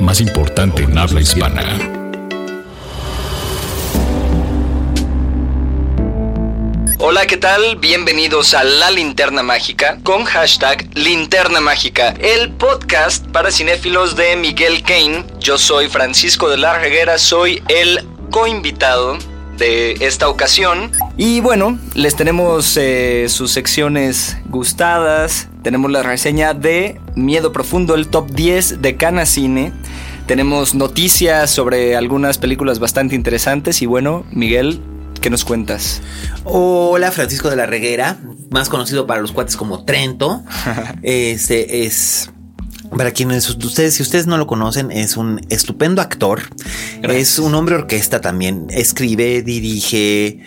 más importante en habla hispana. Hola, ¿qué tal? Bienvenidos a La Linterna Mágica con hashtag Linterna Mágica, el podcast para cinéfilos de Miguel Kane. Yo soy Francisco de la Reguera, soy el coinvitado de esta ocasión. Y bueno, les tenemos eh, sus secciones gustadas. Tenemos la reseña de Miedo Profundo, el top 10 de Cana Cine. Tenemos noticias sobre algunas películas bastante interesantes. Y bueno, Miguel, ¿qué nos cuentas? Hola, Francisco de la Reguera, más conocido para los cuates como Trento. Este es. Para quienes ustedes, si ustedes no lo conocen, es un estupendo actor. Es un hombre orquesta también. Escribe, dirige,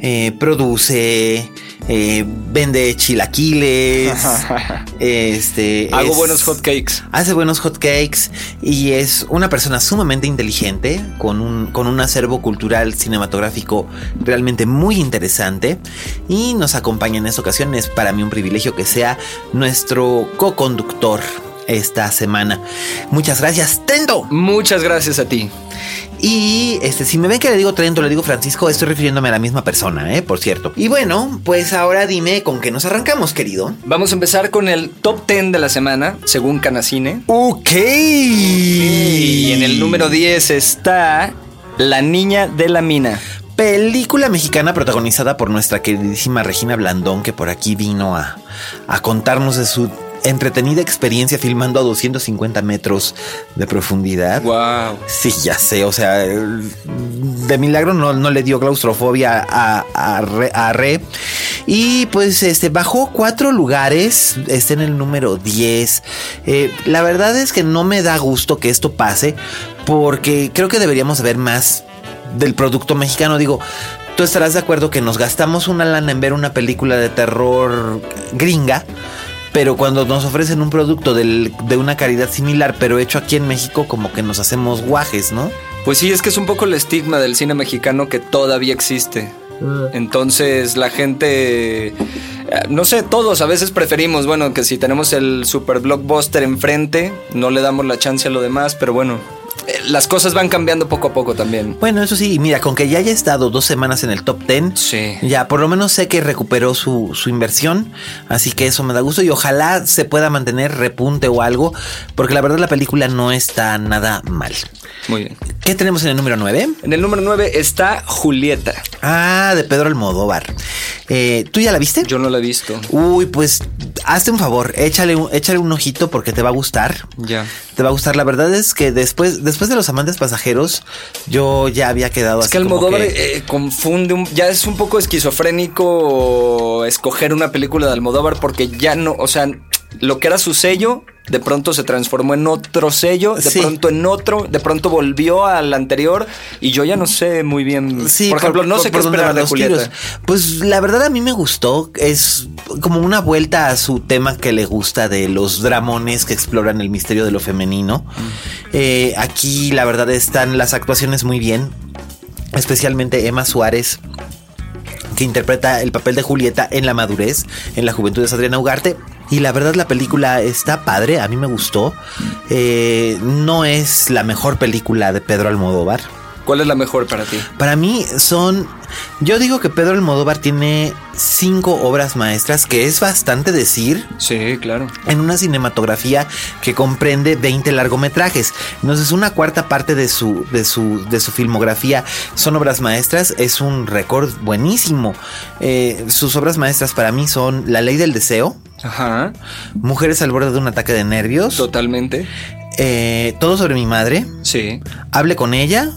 eh, produce, eh, vende chilaquiles. este. Hago es- buenos hotcakes. Hace buenos hotcakes y es una persona sumamente inteligente, con un, con un acervo cultural cinematográfico realmente muy interesante. Y nos acompaña en esta ocasión. Es para mí un privilegio que sea nuestro co-conductor esta semana. Muchas gracias, Tento. Muchas gracias a ti. Y este, si me ven que le digo Trento, le digo Francisco, estoy refiriéndome a la misma persona, ¿eh? Por cierto. Y bueno, pues ahora dime con qué nos arrancamos, querido. Vamos a empezar con el top 10 de la semana, según Canacine. Ok. Y en el número 10 está La Niña de la Mina. Película mexicana protagonizada por nuestra queridísima Regina Blandón, que por aquí vino a, a contarnos de su entretenida experiencia filmando a 250 metros de profundidad. Wow. Sí, ya sé, o sea, de milagro no, no le dio claustrofobia a, a, Re, a Re. Y pues este bajó cuatro lugares, está en el número 10. Eh, la verdad es que no me da gusto que esto pase, porque creo que deberíamos ver más del producto mexicano. Digo, tú estarás de acuerdo que nos gastamos una lana en ver una película de terror gringa. Pero cuando nos ofrecen un producto del- de una calidad similar, pero hecho aquí en México, como que nos hacemos guajes, ¿no? Pues sí, es que es un poco el estigma del cine mexicano que todavía existe. Entonces la gente, eh, no sé, todos a veces preferimos, bueno, que si tenemos el super blockbuster enfrente, no le damos la chance a lo demás, pero bueno, las cosas van cambiando poco a poco también. Bueno, eso sí, mira, con que ya haya estado dos semanas en el top 10, Sí. ya por lo menos sé que recuperó su, su inversión, así que eso me da gusto y ojalá se pueda mantener repunte o algo, porque la verdad la película no está nada mal. Muy bien. ¿Qué tenemos en el número 9? En el número 9 está Julieta. Ah, de Pedro Almodóvar. Eh, ¿Tú ya la viste? Yo no la he visto. Uy, pues hazte un favor, échale un, échale un ojito porque te va a gustar. Ya. Te va a gustar. La verdad es que después, después de los amantes pasajeros, yo ya había quedado Es así que como Almodóvar que- eh, confunde, un- ya es un poco esquizofrénico escoger una película de Almodóvar porque ya no, o sea, lo que era su sello, de pronto se transformó en otro sello, de Sí. pronto en otro, de pronto volvió al anterior y yo ya no sé muy bien. Sí, por ejemplo, no sé qué esperar de los Julieta. tiros. Pues la verdad a mí me gustó. Es como una vuelta a su tema que le gusta de los dramones que exploran el misterio de lo femenino. Eh, aquí la verdad están las actuaciones muy bien. Especialmente Emma Suárez que interpreta el papel de Julieta en la madurez, en la juventud de Adriana Ugarte. Y la verdad la película está padre, a mí me gustó. Eh, no es la mejor película de Pedro Almodóvar. ¿Cuál es la mejor para ti? Para mí son. Yo digo que Pedro Almodóvar tiene cinco obras maestras, que es bastante decir. Sí, claro. En una cinematografía que comprende 20 largometrajes. Entonces, una cuarta parte de su, de su, de su filmografía son obras maestras. Es un récord buenísimo. Eh, sus obras maestras para mí son La Ley del Deseo, Ajá. Mujeres al borde de un ataque de nervios, Totalmente. eh, Todo sobre mi madre. Sí. Hable con ella.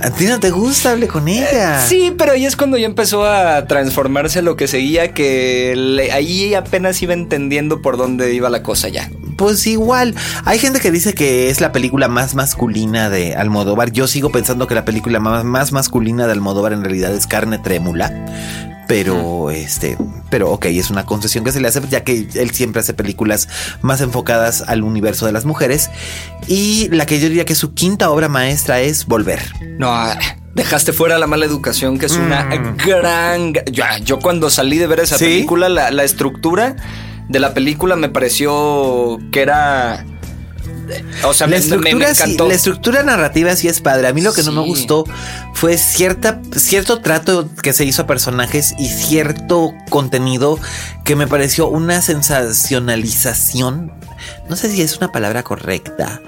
A ti no te gusta, hable con ella. Sí, pero ahí es cuando ya empezó a transformarse lo que seguía, que le- ahí apenas iba entendiendo por dónde iba la cosa ya. Pues igual, hay gente que dice que es la película más masculina de Almodóvar. Yo sigo pensando que la película más, más masculina de Almodóvar en realidad es Carne Trémula. Pero, este, pero ok, es una concesión que se le hace, ya que él siempre hace películas más enfocadas al universo de las mujeres. Y la que yo diría que su quinta obra maestra es Volver. No, ah, dejaste fuera la mala educación, que es una gran... Ya, yo cuando salí de ver esa ¿Sí? película, la, la estructura de la película me pareció que era... O sea, La me- me, me estructura, sí- la estructura narrativa sí es padre. A mí lo que no me gustó fue cierta, cierto trato que se hizo a personajes y cierto contenido que me pareció una sensacionalización. No sé si es una palabra correcta.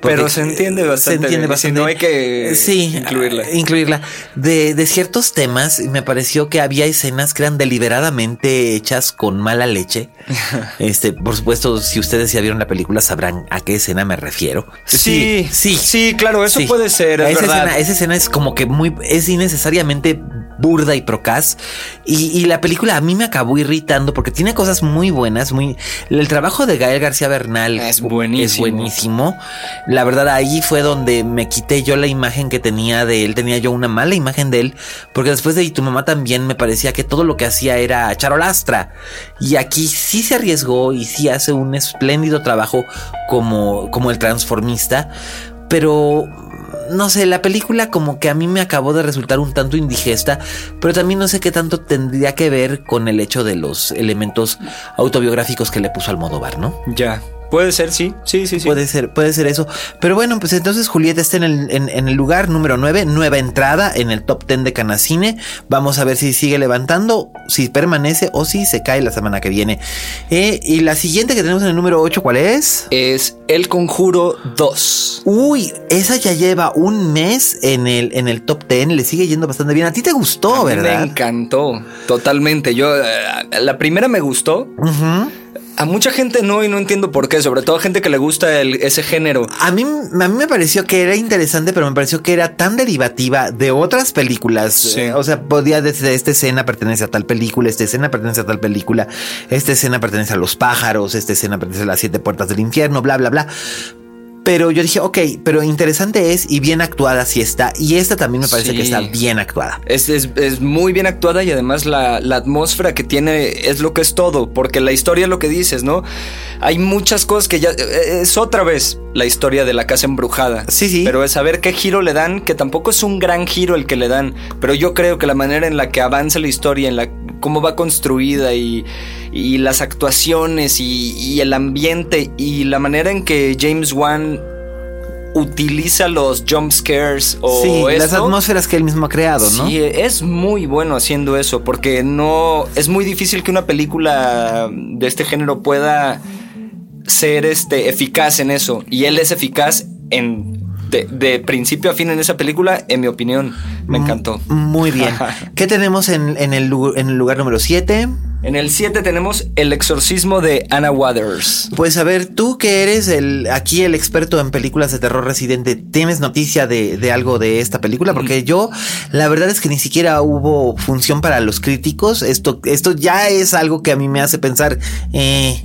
Pero se entiende bastante bien, y si no hay que sí, incluirla. incluirla. De, de ciertos temas, me pareció que había escenas que eran deliberadamente hechas con mala leche. este, por supuesto, si ustedes ya vieron la película, sabrán a qué escena me refiero. Sí, sí, sí, claro, eso sí. puede ser, es esa verdad. Escena, esa escena es como que muy, es innecesariamente burda y procaz. Y, y la película a mí me acabó irritando porque tiene cosas muy buenas, muy... El trabajo de Gael García Bernal Es buenísimo. Es buenísimo. La verdad ahí fue donde me quité yo la imagen que tenía de él. Tenía yo una mala imagen de él. Porque después de Y tu mamá también me parecía que todo lo que hacía era charolastra. Y aquí sí se arriesgó y sí hace un espléndido trabajo como, como el transformista. Pero no sé, la película como que a mí me acabó de resultar un tanto indigesta, pero también no sé qué tanto tendría que ver con el hecho de los elementos autobiográficos que le puso Almodóvar, ¿no? Ya, puede ser, sí, sí, sí, sí. Puede ser, puede ser eso. Pero bueno, pues entonces Julieta está en el, en, en el lugar número 9, nueva entrada en el top 10 de Canacine. Vamos a ver si sigue levantando, si permanece o si se cae la semana que viene. Eh, y la siguiente que tenemos en el número 8, ¿cuál es? Es El Conjuro 2. Uy, esa ya lleva un mes en el, en el top 10, le sigue yendo bastante bien. A ti te gustó, A mí ¿verdad? Me encantó, totalmente. Yo, eh, la primera me gustó. Ujú. A mucha gente no, y no entiendo por qué, sobre todo a gente que le gusta el- ese género. A mí, a mí me pareció que era interesante, pero me pareció que era tan derivativa de otras películas. Sí. Eh, o sea, podía desde esta escena pertenece a tal película, esta escena pertenece a tal película, esta escena pertenece a los pájaros, esta escena pertenece a las siete puertas del infierno, bla, bla, bla. Pero yo dije, ok, pero interesante es y bien actuada sí está. Y esta también me parece Sí. que está bien actuada. Es, es- es muy bien actuada y además la, la atmósfera que tiene es lo que es todo, porque la historia es lo que dices, ¿no? Hay muchas cosas que ya... eh, Es otra vez la historia de la casa embrujada. Sí, sí. Pero es saber qué giro le dan, que tampoco es un gran giro el que le dan, pero yo creo que la manera en la que avanza la historia, en la cómo va construida y, y las actuaciones y, y el ambiente y la manera en que James Wan utiliza los jump scares o sí, las atmósferas que él mismo ha creado, ¿no? Sí, es muy bueno haciendo eso, porque no. Es muy difícil que una película de este género pueda ser este, eficaz en eso. Y él es eficaz en. De, de principio a fin en esa película, en mi opinión. Me encantó. Muy bien. ¿Qué tenemos en, en el, en el lugar número 7? En el 7 tenemos El exorcismo de Anna Waters. Pues a ver, tú que eres el aquí el experto en películas de terror residente, ¿tienes noticia de, de algo de esta película? Porque yo, la verdad es que ni siquiera hubo función para los críticos. Esto, esto ya es algo que a mí me hace pensar, eh,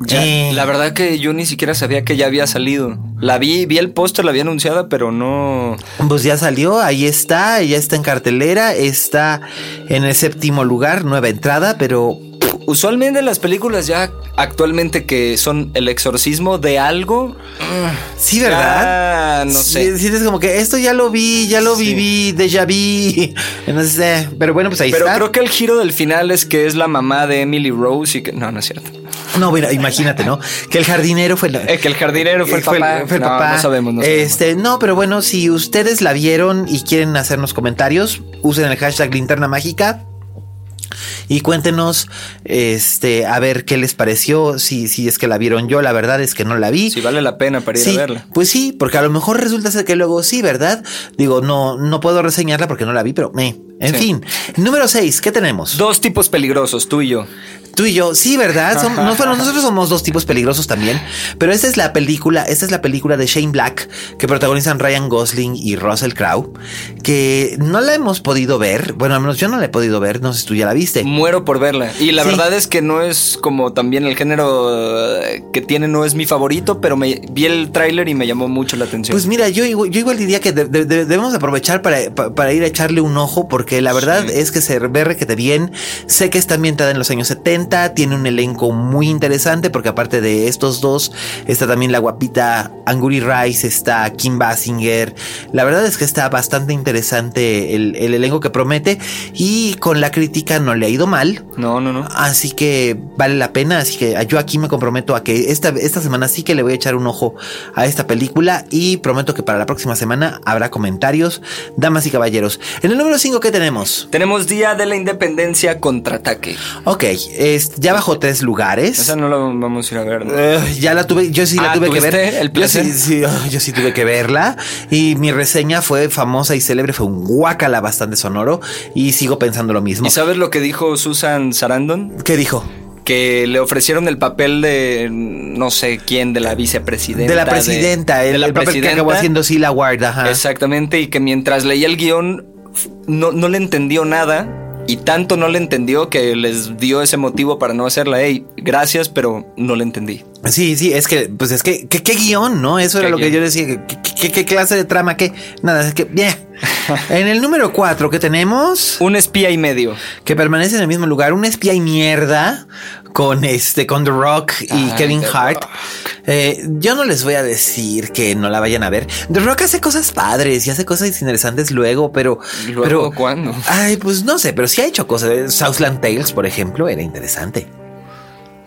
Ya, eh, La verdad que yo ni siquiera sabía que ya había salido. La vi, vi el póster, la había anunciada, pero no. Pues ya salió, ahí está, ya está en cartelera, está en el séptimo lugar, nueva entrada, pero Usualmente las películas ya actualmente que son el exorcismo de algo. sí, ¿verdad? Ah, no Sí, sé. Sientes como que esto ya lo vi, ya lo Sí. viví, déjà vu. No sé, pero bueno, pues ahí Pero está. creo que el giro del final es que es la mamá de Emily Rose y que. No, no es cierto. No, bueno, imagínate, ¿no? Que el jardinero fue, la- Eh, que el jardinero fue el papá. fue el No, papá. No sabemos, no sabemos. Este, no, pero bueno, si ustedes la vieron y quieren hacernos comentarios, usen el hashtag linterna mágica. Y cuéntenos, este, a ver qué les pareció, si, si es que la vieron yo, la verdad es que no la vi. Si vale la pena para ir Sí, a verla. Pues sí, porque a lo mejor resulta ser que luego sí, ¿verdad? Digo, no, no puedo reseñarla porque no la vi, pero me, En Sí. fin, número 6, ¿qué tenemos? Dos tipos peligrosos, tú y yo. Tú y yo, sí, ¿verdad? Som- no, bueno, nosotros somos dos tipos peligrosos también, pero esta es la película, esta es la película de Shane Black que protagonizan Ryan Gosling y Russell Crowe, que no la hemos podido ver, bueno, al menos yo no la he podido ver, no sé si tú ya la viste. Muero por verla. Y la Sí. verdad es que no es como también el género eh, que tiene, no es mi favorito, pero me vi el tráiler y me llamó mucho la atención. Pues mira, yo, igual- yo igual diría que de- de- de- debemos aprovechar para, pa- para ir a echarle un ojo, porque la verdad es que se ve requete bien. Sé que está ambientada en los años 70, tiene un elenco muy interesante, porque aparte de estos dos, está también la guapita Anguri Rice, está Kim Basinger. La verdad es que está bastante interesante el, el elenco que promete, y con la crítica no le ha ido mal. no, no, no. Así que vale la pena. Así que yo aquí me comprometo a que esta, esta semana sí que le voy a echar un ojo a esta película y prometo que para la próxima semana habrá comentarios, damas y caballeros. En el número 5, ¿qué tenemos? Tenemos Día de la Independencia contraataque. Ok, es, ya bajó tres lugares. Esa no la vamos a ir a ver. ¿no? Eh, ya la tuve, yo sí la Ah, tuve que ¿tuviste ver. el yo, sí, sí, oh, yo sí tuve que verla. Y mi reseña fue famosa y célebre, fue un guacala bastante sonoro. Y sigo pensando lo mismo. ¿Y sabes lo que dijo Susan Sarandon? ¿Qué dijo? Que le ofrecieron el papel de no sé quién, de la vicepresidenta. De la presidenta, de el, la el papel que acabó haciendo Sila Ward. Ajá. Exactamente, y que mientras leía el guion no, no le entendió nada. Y tanto no le entendió que les dio ese motivo para no hacerla. Ey, gracias, pero no le entendí. Sí, sí, es que, pues es que, ¿qué, qué guion, no? Eso era ¿Qué lo que yo decía. ¿Qué, qué- qué- qué clase de trama? ¿Qué? Nada, es que, bien. En el número 4 que tenemos, Un espía y medio. que permanece en el mismo lugar, un espía y mierda con este, con The Rock y Ay, Kevin The Hart. Eh, yo no les voy a decir que no la vayan a ver. The Rock hace cosas padres y hace cosas interesantes luego, pero. ¿Luego pero, cuándo? Ay, pues no sé, pero sí ha hecho cosas. Southland Tales, por ejemplo, era interesante.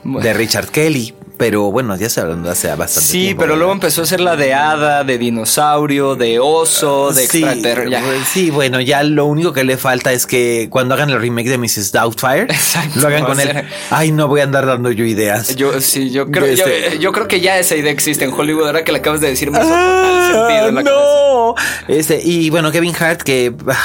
Bueno. De Richard Kelly. Pero bueno, ya se hablando hace bastante Sí, tiempo. pero luego empezó a ser la de hada, de dinosaurio, de oso, de Sí, ya. sí, bueno, ya lo único que le falta es que cuando hagan el remake de Mrs. Doubtfire, Exacto, lo hagan con sea- él. Ay, no voy a andar dando yo ideas. Yo sí, yo creo, yo, Este- yo creo que ya esa idea existe en Hollywood. Ahora que la acabas de decir, me total sentido en la cabeza. Ah, no. Este, y bueno, Kevin Hart, que ah,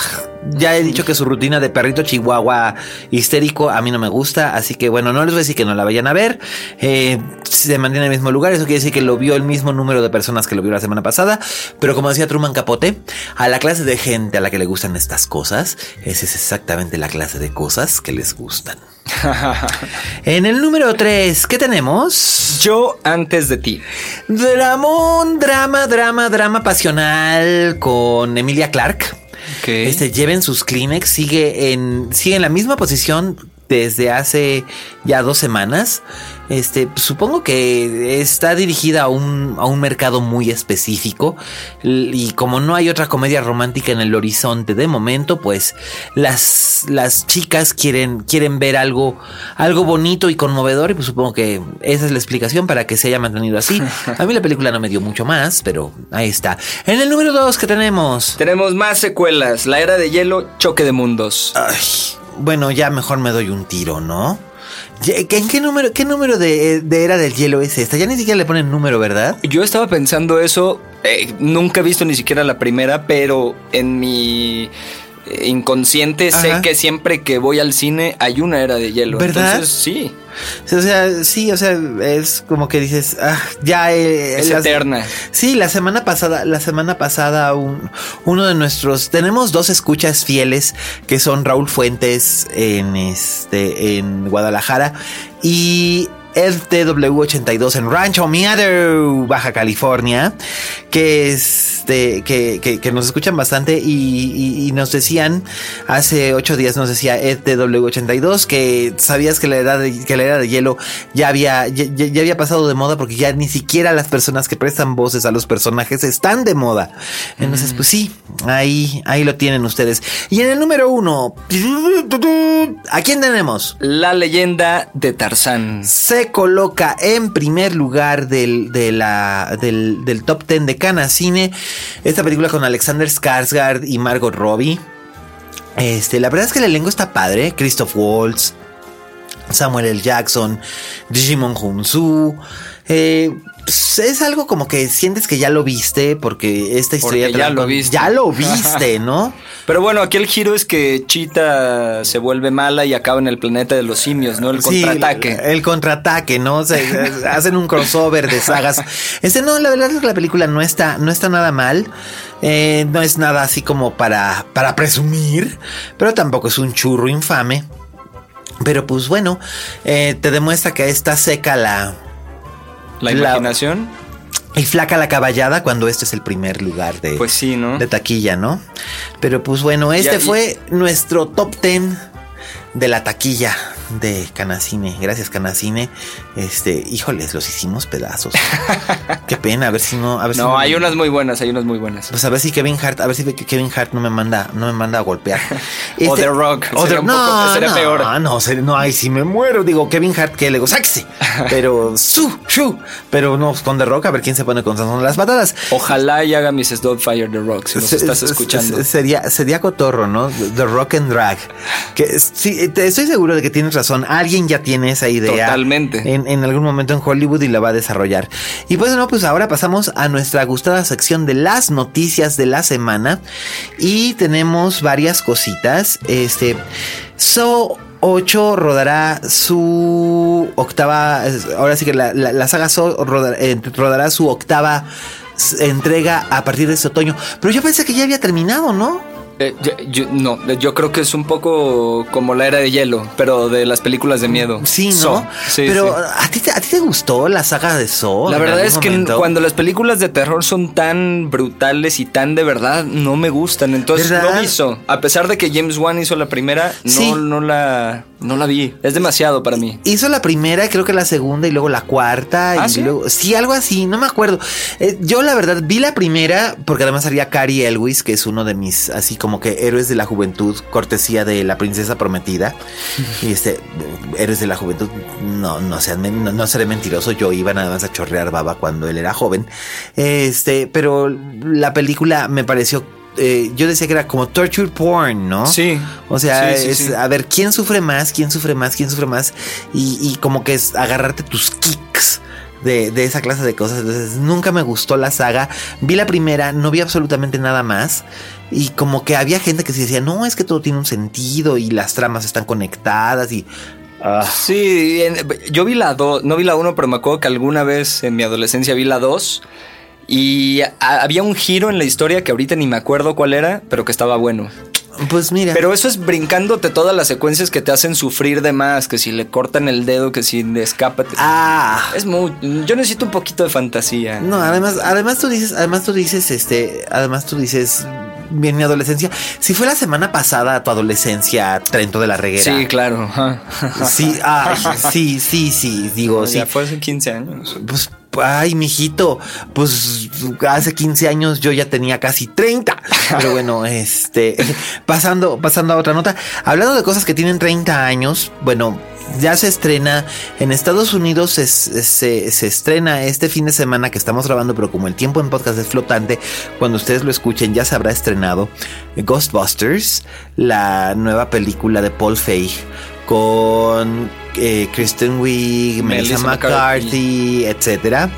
ya he dicho que su rutina de perrito chihuahua histérico a mí no me gusta. Así que bueno, no les voy a decir que no la vayan a ver. Eh, se mantiene en el mismo lugar. Eso quiere decir que lo vio el mismo número de personas que lo vio la semana pasada. Pero como decía Truman Capote, a la clase de gente a la que le gustan estas cosas, esa es exactamente la clase de cosas que les gustan. en el número 3, ¿qué tenemos? Yo antes de ti. Dramón, drama, drama, drama pasional con Emilia Clark. Ok. Este, lleven sus Kleenex, sigue en, sigue en la misma posición desde hace ya dos semanas. Este, supongo que está dirigida a un, a un mercado muy específico. Y como no hay otra comedia romántica en el horizonte de momento, pues las, las chicas quieren, quieren ver algo, algo bonito y conmovedor. Y pues supongo que esa es la explicación para que se haya mantenido así. A mí la película no me dio mucho más, pero ahí está. En el número dos que tenemos. Tenemos más secuelas. La era de hielo, choque de mundos. Ay, bueno, ya mejor me doy un tiro, ¿no? ¿En qué número, qué número de, de era del hielo es esta? Ya ni siquiera le ponen número, ¿verdad? Yo estaba pensando eso. eh, nunca he visto ni siquiera la primera, pero en mi eh, inconsciente sé que siempre que voy al cine hay una era de hielo. ¿Verdad? Entonces, sí, O sea, sí, o sea, es como que dices, ah, ya eh, es las- eterna. Sí, la semana pasada, la semana pasada, un- uno de nuestros, tenemos dos escuchas fieles que son Raúl Fuentes en este, en Guadalajara y el TW82 en Rancho Miado, Baja California, que este, que, que, que nos escuchan bastante y, y- y nos decían hace ocho días nos decía Ed TW82 que sabías que la edad de, que la era de hielo ya había ya, ya- había pasado de moda porque ya ni siquiera las personas que prestan voces a los personajes están de moda. Entonces, pues sí, ahí, ahí lo tienen ustedes. Y en el número uno, ¿a quién tenemos? La leyenda de Tarzán. se coloca en primer lugar del, del, del top 10 de Canacine. Esta película con Alexander Skarsgård y Margot Robbie. Este, la verdad es que el elenco está padre. Christoph Waltz, Samuel L. Jackson, Digimon Hunsu. Eh, es algo como que sientes que ya lo viste porque esta historia Porque ya lo viste. Ya lo viste, ¿no? Pero bueno, aquí el giro es que Cheetah se vuelve mala y acaba en el planeta de los simios, ¿no? El Sí, contraataque. el, contraataque, ¿no? O sea, hacen un crossover de sagas. Este, no, la verdad es que la película no está, no está nada mal. Eh, no es nada así como para, para presumir, pero tampoco es un churro infame. Pero pues bueno, eh, te demuestra que está seca la, la la- imaginación. y flaca la caballada cuando este es el primer lugar de, Pues sí, ¿no? de taquilla, ¿no? Pero pues bueno, este fue nuestro top 10 de la taquilla de Canacine. Gracias, Canacine. Este, híjoles, los hicimos pedazos. Qué pena, a ver si no. A ver si No, hay unas muy buenas, hay unas muy buenas. Pues a ver si Kevin Hart, a ver si Kevin Hart no me manda, no me manda a golpear. Este, O The Rock, o sería The- un poco- no, sería no, peor. No, ser- no, ay, si me muero. Digo, Kevin Hart que le digo, sáquese. Pero, su, su. Pero no, con The Rock, a ver quién se pone con las patadas. Ojalá y haga Mrs. Fire The Rock, si nos Se- estás escuchando. se- Sería, sería cotorro, ¿no? The Rock and Drag. Que sí, te- estoy seguro de que tienes razón. Alguien ya tiene esa idea. Totalmente. En, en algún momento en Hollywood y la va a desarrollar. Y pues no, pues ahora pasamos a nuestra gustada sección de las noticias de la semana. Y tenemos varias cositas. Este. So 8 rodará su octava. Ahora sí que la, la- la saga So rodará, eh, rodará su octava entrega a partir de este otoño. Pero yo pensé que ya había terminado, ¿no? Eh, yo, yo- no, yo creo que es un poco como la era de hielo, pero de las películas de miedo. Sí, ¿no? So, sí, Pero sí. ¿a, ti te, ¿a te gustó la saga de So? La verdad es que momento? cuando las películas de terror son tan brutales y tan de verdad, no me gustan. Entonces ¿Verdad? no vi. A pesar de que James Wan hizo la primera, no, Sí. no, la, no la vi. Es demasiado para mí. Hizo la primera, creo que la segunda y luego la cuarta. ¿Ah, y sí? luego, sí, algo así, no me acuerdo. Eh, yo la verdad vi la primera porque además haría Cary Elwes, que es uno de mis así como que héroes de la juventud, cortesía de la princesa prometida. y este, héroes de la juventud, no, no sean, no, no mentiroso, yo iba nada más a chorrear baba cuando él era joven. Este, pero la película me pareció... eh, yo decía que era como torture porn, ¿no? Sí. O sea, Sí, sí, es sí. a ver quién sufre más, quién sufre más, quién sufre más. Y, y como que es agarrarte tus kicks. De, de esa clase de cosas. Entonces, nunca me gustó la saga. Vi la primera, no vi absolutamente nada más. Y como que había gente que se decía, no, es que todo tiene un sentido y las tramas están conectadas y. ah, Sí, en- yo vi la 2, no vi la 1, pero me acuerdo que alguna vez en mi adolescencia vi la 2 y a- había un giro en la historia que ahorita ni me acuerdo cuál era, pero que estaba bueno. pues mira. Pero eso es brincándote todas las secuencias que te hacen sufrir de más, que si le cortan el dedo, que si le escapa. ah. Es muy, yo necesito un poquito de fantasía. No, además, además tú dices, además tú dices, este, además tú dices, bien mi adolescencia. Si fue la semana pasada tu adolescencia, Trento de la Reguera. Sí, claro. Sí, ay, sí, sí, sí, digo, sí. Ya fue hace 15 años. Pues, ay, mijito, pues hace 15 años yo ya tenía casi 30. Pero bueno, este, pasando, pasando a otra nota, hablando de cosas que tienen 30 años, bueno, ya se estrena en Estados Unidos, se, se- se estrena este fin de semana que estamos grabando, pero como el tiempo en podcast es flotante, cuando ustedes lo escuchen ya se habrá estrenado Ghostbusters, la nueva película de Paul Feig con eh, Kristen Wiig, Melissa, Melissa McCarthy, etcétera.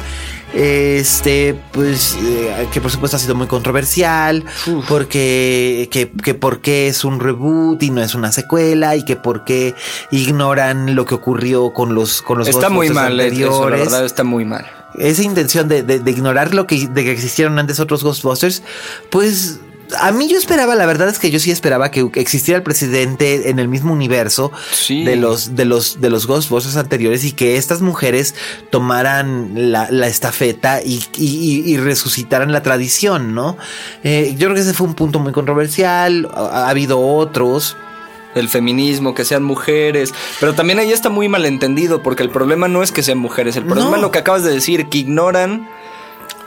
Este, pues, eh, que por supuesto ha sido muy controversial, porque, que, que por qué es un reboot y no es una secuela, y que por qué ignoran lo que ocurrió con los, con los Está muy Ghostbusters mal, eso, la verdad está muy mal. Esa intención de, de- de ignorar lo que, de que existieron antes otros Ghostbusters, pues a mí yo esperaba, la verdad es que yo sí esperaba que existiera el presidente en el mismo universo Sí. de los de los de los Ghostbusters anteriores y que estas mujeres tomaran la, la estafeta y, y- resucitaran la tradición, ¿no? Eh, yo creo que ese fue un punto muy controversial. Ha, ha habido otros. el feminismo, que sean mujeres, pero también ahí está muy malentendido porque el problema no es que sean mujeres, el problema No. es lo que acabas de decir, que ignoran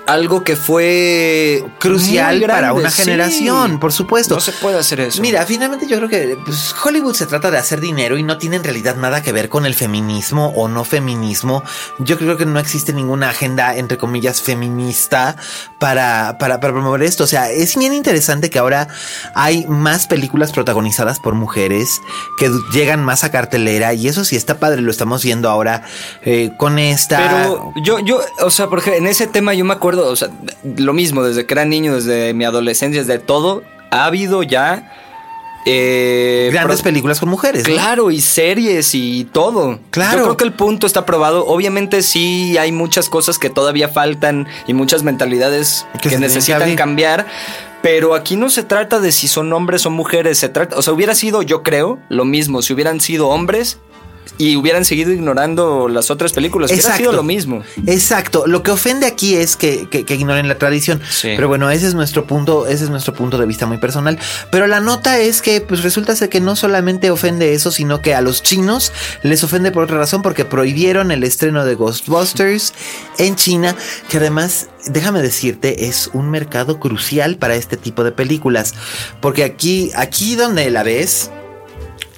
algo que fue crucial para una generación, por supuesto. No se puede hacer eso. Mira, finalmente yo creo que pues, Hollywood se trata de hacer dinero y no tiene en realidad nada que ver con el feminismo o no feminismo. Yo creo que no existe ninguna agenda, entre comillas, feminista para, para, para promover esto. O sea, es bien interesante que ahora hay más películas protagonizadas por mujeres que llegan más a cartelera y eso sí está padre, lo estamos viendo ahora eh, con esta... Pero yo, yo, o sea, porque en ese tema yo me acuerdo o sea, lo mismo, desde que era niño, desde mi adolescencia, desde todo, ha habido ya... Eh, Grandes películas con mujeres. Claro, y series y todo. Claro. Yo creo que el punto está probado. Obviamente sí hay muchas cosas que todavía faltan y muchas mentalidades que, necesitan cambiar. Pero aquí no se trata de si son hombres o mujeres, se trata, o sea, hubiera sido, yo creo, lo mismo, si hubieran sido hombres, y hubieran seguido ignorando las otras películas. Exacto. Hubiera sido lo mismo. Exacto. Lo que ofende aquí es que, ignoren la tradición. Pero bueno, ese es nuestro punto, ese es nuestro punto de vista muy personal. Pero la nota es que pues resulta ser que no solamente ofende eso, sino que a los chinos les ofende por otra razón, porque prohibieron el estreno de Ghostbusters en China, que además déjame decirte, es un mercado crucial para este tipo de películas. Porque aquí, aquí donde la ves,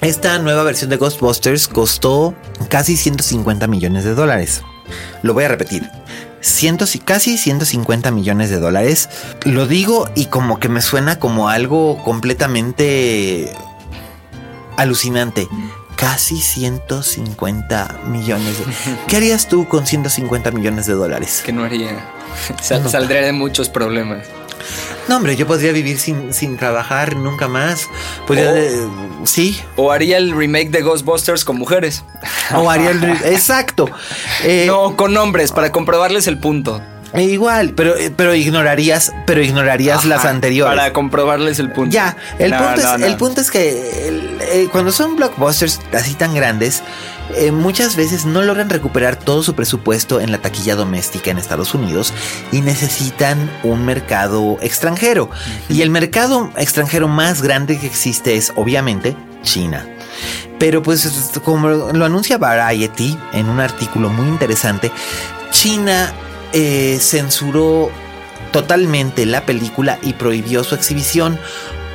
esta nueva versión de Ghostbusters costó casi 150 millones de dólares. Lo voy a repetir. casi 150 millones de dólares. Lo digo y como que me suena como algo completamente alucinante. Casi 150 millones de... ¿Qué harías tú con 150 millones de dólares? Que no haría. Saldría de muchos problemas. No, hombre, yo podría vivir sin, sin trabajar nunca más. Podría, sí. O haría el remake de Ghostbusters con mujeres. O haría el. exacto. Eh, no, con hombres, para comprobarles el punto. E igual, pero, pero ignorarías, pero ignorarías las anteriores. Para comprobarles el punto. Ya, el, punto, es, el punto es que eh, cuando son blockbusters así tan grandes, eh, muchas veces no logran recuperar todo su presupuesto en la taquilla doméstica en Estados Unidos y necesitan un mercado extranjero. Y el mercado extranjero más grande que existe es obviamente China. Pero pues como lo anuncia Variety en un artículo muy interesante, China eh, censuró totalmente la película y prohibió su exhibición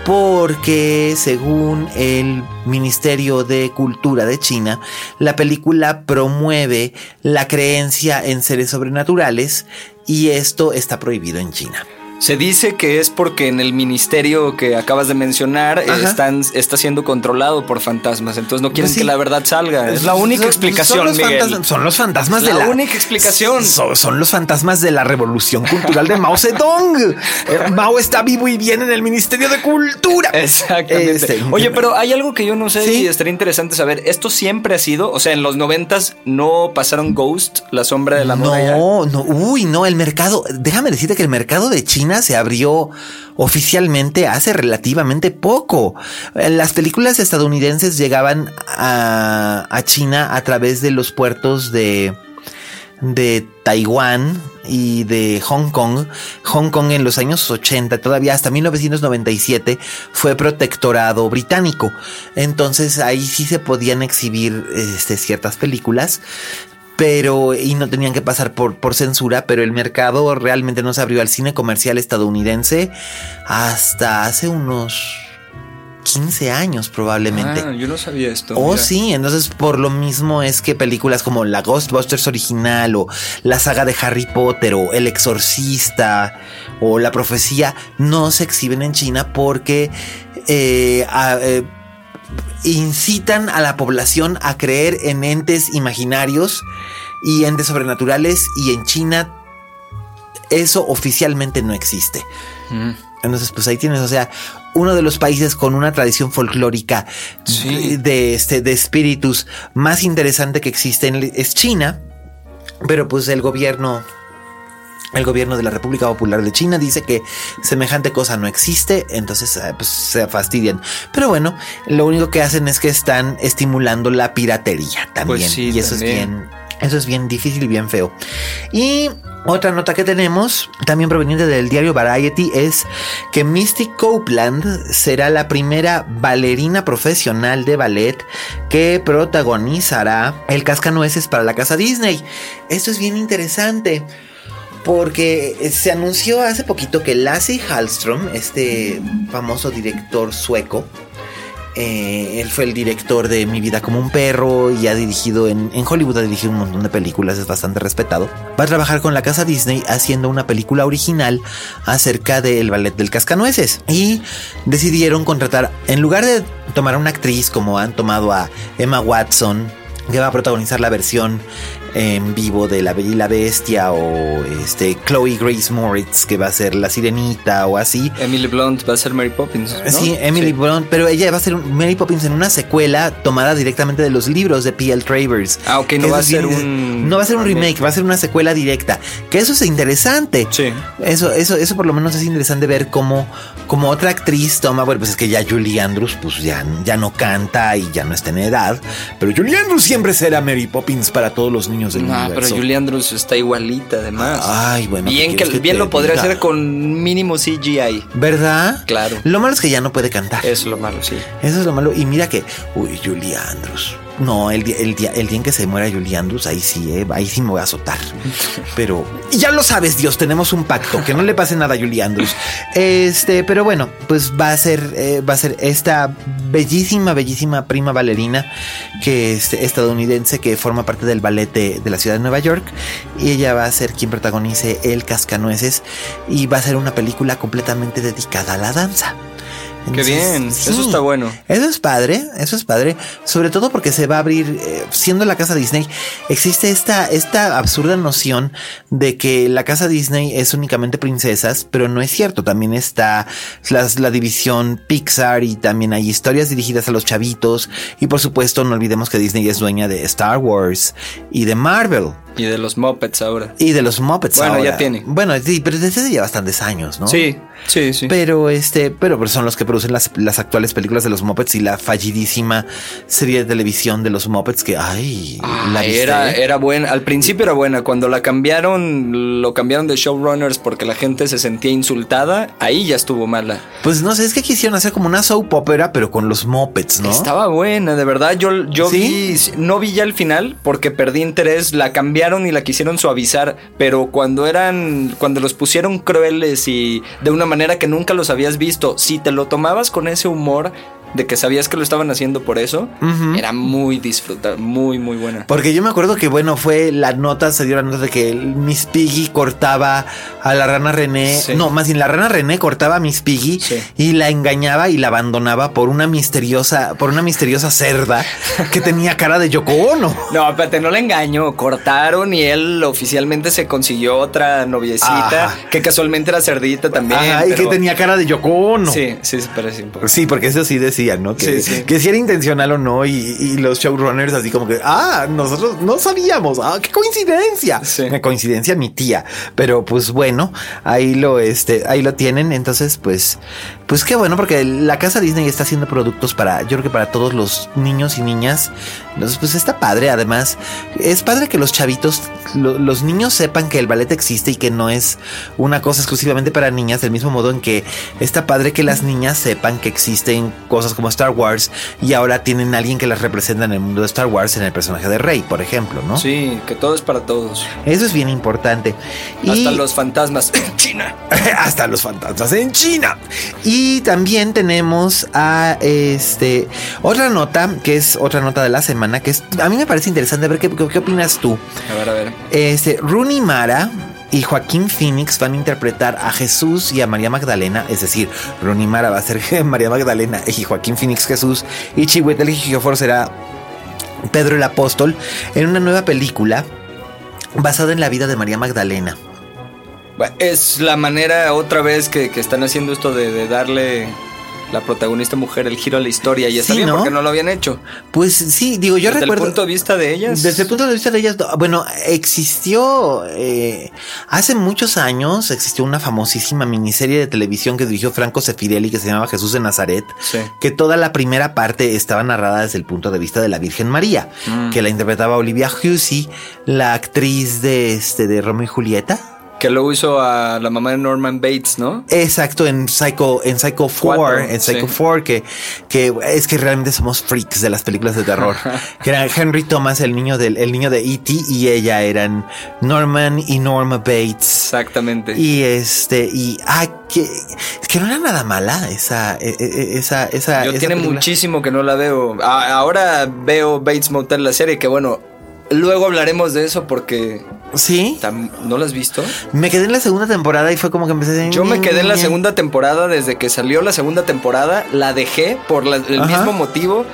porque según el Ministerio de Cultura de China, la película promueve la creencia en seres sobrenaturales y esto está prohibido en China. Se dice que es porque en el ministerio que acabas de mencionar están, está siendo controlado por fantasmas, entonces no quieren pues que la verdad salga. Es la única explicación, son los, Fantasmas, son los fantasmas de la única explicación. Son, los fantasmas de la revolución cultural de Mao Zedong. Eh, Mao está vivo y bien en el Ministerio de Cultura. Exactamente. Este, Oye, pero hay algo que yo no sé y estaría interesante saber. Esto siempre ha sido, o sea, en los noventas no pasaron Ghost, la sombra de la. No, no, uy, no, el mercado. Déjame decirte que el mercado de China se abrió oficialmente hace relativamente poco. Las películas estadounidenses llegaban a, China a través de los puertos de, de Taiwán y de Hong Kong. Hong Kong en los años 80, todavía hasta 1997, fue protectorado británico. Entonces ahí sí se podían exhibir este, ciertas películas pero y no tenían que pasar por, por censura, pero el mercado realmente no se abrió al cine comercial estadounidense hasta hace unos 15 años probablemente. Ah, yo no sabía esto. Oh, sí, entonces por lo mismo es que películas como la Ghostbusters original o la saga de Harry Potter o El Exorcista o La Profecía no se exhiben en China porque eh, eh, incitan a la población a creer en entes imaginarios y entes sobrenaturales y en China eso oficialmente no existe. Mm. Entonces, pues ahí tienes, o sea, uno de los países con una tradición folclórica de, este, de espíritus más interesante que existe es China, pero pues el gobierno el gobierno de la República Popular de China dice que semejante cosa no existe, entonces eh, pues, se fastidian. Pero bueno, lo único que hacen es que están estimulando la piratería también. Pues y eso es bien, eso es bien difícil y bien feo. Y otra nota que tenemos, también proveniente del diario Variety, es que Misty Copeland será la primera bailarina profesional de ballet que protagonizará el cascanueces para la casa Disney. Esto es bien interesante Porque se anunció hace poquito que Lasse Hallström, este famoso director sueco, eh, él fue el director de Mi vida como un perro y ha dirigido en, en, Hollywood, ha dirigido un montón de películas, es bastante respetado. Va a trabajar con la casa Disney haciendo una película original acerca del ballet del cascanueces. Y decidieron contratar, en lugar de tomar a una actriz como han tomado a Emma Watson, que va a protagonizar la versión en vivo de La Bella y la Bestia o este Chloe Grace Moritz que va a ser La Sirenita o así. Emily Blunt va a ser Mary Poppins. ¿no? Sí, Emily sí. Blunt, pero ella va a ser Mary Poppins en una secuela tomada directamente de los libros de P.L. Travers. Ah, ok, no va a ser un no va a ser un remake, va a ser una secuela directa. Que eso es interesante. Sí. Eso, eso, eso por lo menos es interesante ver cómo, cómo otra actriz toma, bueno, pues es que ya Julie Andrews, pues ya, ya no canta y ya no está en edad. Pero Julie Andrews siempre será Mary Poppins para todos los niños del no, universo. pero Julie Andrews está igualita además. Ay, bueno. Bien, que, que bien lo podría diga? hacer con mínimo CGI. ¿Verdad? Claro. Lo malo es que ya no puede cantar. Eso es lo malo, sí. Eso es lo malo. Y mira que, uy, Julie Andrews. No, el día, el día, el día en que se muera Julie Andrews, ahí sí, eh, ahí sí me voy a azotar. Pero ya lo sabes, Dios, tenemos un pacto, que no le pase nada a Julie Andrews. Este, pero bueno, pues va a ser, eh, va a ser esta bellísima, bellísima prima bailarina que es estadounidense que forma parte del ballet de, de la ciudad de Nueva York y ella va a ser quien protagonice El Cascanueces y va a ser una película completamente dedicada a la danza. Qué bien, eso está bueno. Eso es padre, eso es padre. Sobre todo porque se va a abrir, eh, siendo la casa Disney, existe esta, esta absurda noción de que la casa Disney es únicamente princesas, pero no es cierto. También está las, la división Pixar y también hay historias dirigidas a los chavitos. Y por supuesto, no olvidemos que Disney es dueña de Star Wars y de Marvel. Y de los Muppets ahora. Y de los Muppets Bueno, ahora. ya tiene. Bueno, sí, pero desde hace ya bastantes años, ¿no? Sí, sí, sí. Pero este, pero, pero son los que producen las, las actuales películas de los Muppets y la fallidísima serie de televisión de los Muppets que ay, la viste? era, era buena, al principio era buena, cuando la cambiaron, lo cambiaron de showrunners porque la gente se sentía insultada, ahí ya estuvo mala. Pues no sé, es que quisieron hacer como una soap opera, pero con los Muppets, ¿no? Estaba buena, de verdad, yo, yo ¿Sí? vi, no vi ya el final porque perdí interés, la cambiaron y la quisieron suavizar, pero cuando eran, cuando los pusieron crueles y de una manera que nunca los habías visto, si te lo tomabas con ese humor de que sabías que lo estaban haciendo por eso, era muy disfrutar, muy, muy buena. Porque yo me acuerdo que, bueno, fue la nota, se dio la nota de que Miss Piggy cortaba a la rana René. Sí. No, más bien la rana René cortaba a Miss Piggy Sí. y la engañaba y la abandonaba por una misteriosa, por una misteriosa cerda que tenía cara de Yoko Ono. No, espérate, no le engaño. Cortaron y él oficialmente se consiguió otra noviecita Ajá. que casualmente era cerdita también. Ajá, y pero- que tenía cara de Yoko Ono. Sí, sí, se parece un poco. Sí, porque eso sí decían, ¿no? Que, Sí, sí. que si era intencional o no, y, y los showrunners así como que, ah, nosotros no sabíamos, ah, qué coincidencia. Sí. Coincidencia mi tía. Pero pues bueno, ahí lo, este, ahí lo tienen. Entonces, pues, pues qué bueno, porque la casa Disney está haciendo productos para, yo creo que para todos los niños y niñas. Entonces, pues está padre. Además, es padre que los chavitos, lo- los niños sepan que el ballet existe y que no es una cosa exclusivamente para niñas, del mismo modo en que está padre que las niñas sepan que existen cosas como Star Wars y ahora tienen a alguien que las representa en el mundo de Star Wars en el personaje de Rey, por ejemplo, ¿no? Sí, que todo es para todos. Eso es bien importante. Y Hasta los fantasmas en China. hasta los fantasmas en China. Y también tenemos a este otra nota, que es otra nota de la semana, que es a mí me parece interesante ver qué, qué, qué opinas tú. A ver, a ver. Este, Rooney Mara y Joaquín Phoenix van a interpretar a Jesús y a María Magdalena, es decir, Rooney Mara va a ser María Magdalena y Joaquín Phoenix Jesús y Chihuahua Jijofor será Pedro el Apóstol en una nueva película basada en la vida de María Magdalena. Es la manera otra vez que, que están haciendo esto de darle la protagonista mujer el giro a la historia y está Sí, bien ¿no? porque no lo habían hecho. Pues sí, digo, yo Desde recuerdo. el punto de vista de ellas. Desde el punto de vista de ellas, bueno, existió eh, hace muchos años, existió una famosísima miniserie de televisión que dirigió Franco Sefirelli que se llamaba Jesús de Nazaret, Sí. que toda la primera parte estaba narrada desde el punto de vista de la Virgen María, Mm. que la interpretaba Olivia Hussey, la actriz de este de Romeo y Julieta. Que luego hizo a la mamá de Norman Bates, ¿no? Exacto, en Psycho, en Psycho 4, Cuatro, en Psycho sí. 4, que, que es que realmente somos freaks de las películas de terror. que era Henry Thomas, el niño del, el niño de E.T. y ella eran Norman y Norma Bates. Exactamente. Y este, y ah, que, es que no era nada mala esa, e- e- esa, esa. Yo esa tiene película. muchísimo que no la veo. A- ahora veo Bates Motel, la serie, que bueno, luego hablaremos de eso porque... Sí. ¿No la has visto? Me quedé en la segunda temporada y fue como que empecé a decir, Yo me quedé en la segunda temporada, desde que salió la segunda temporada, la dejé por la- el Ajá. mismo motivo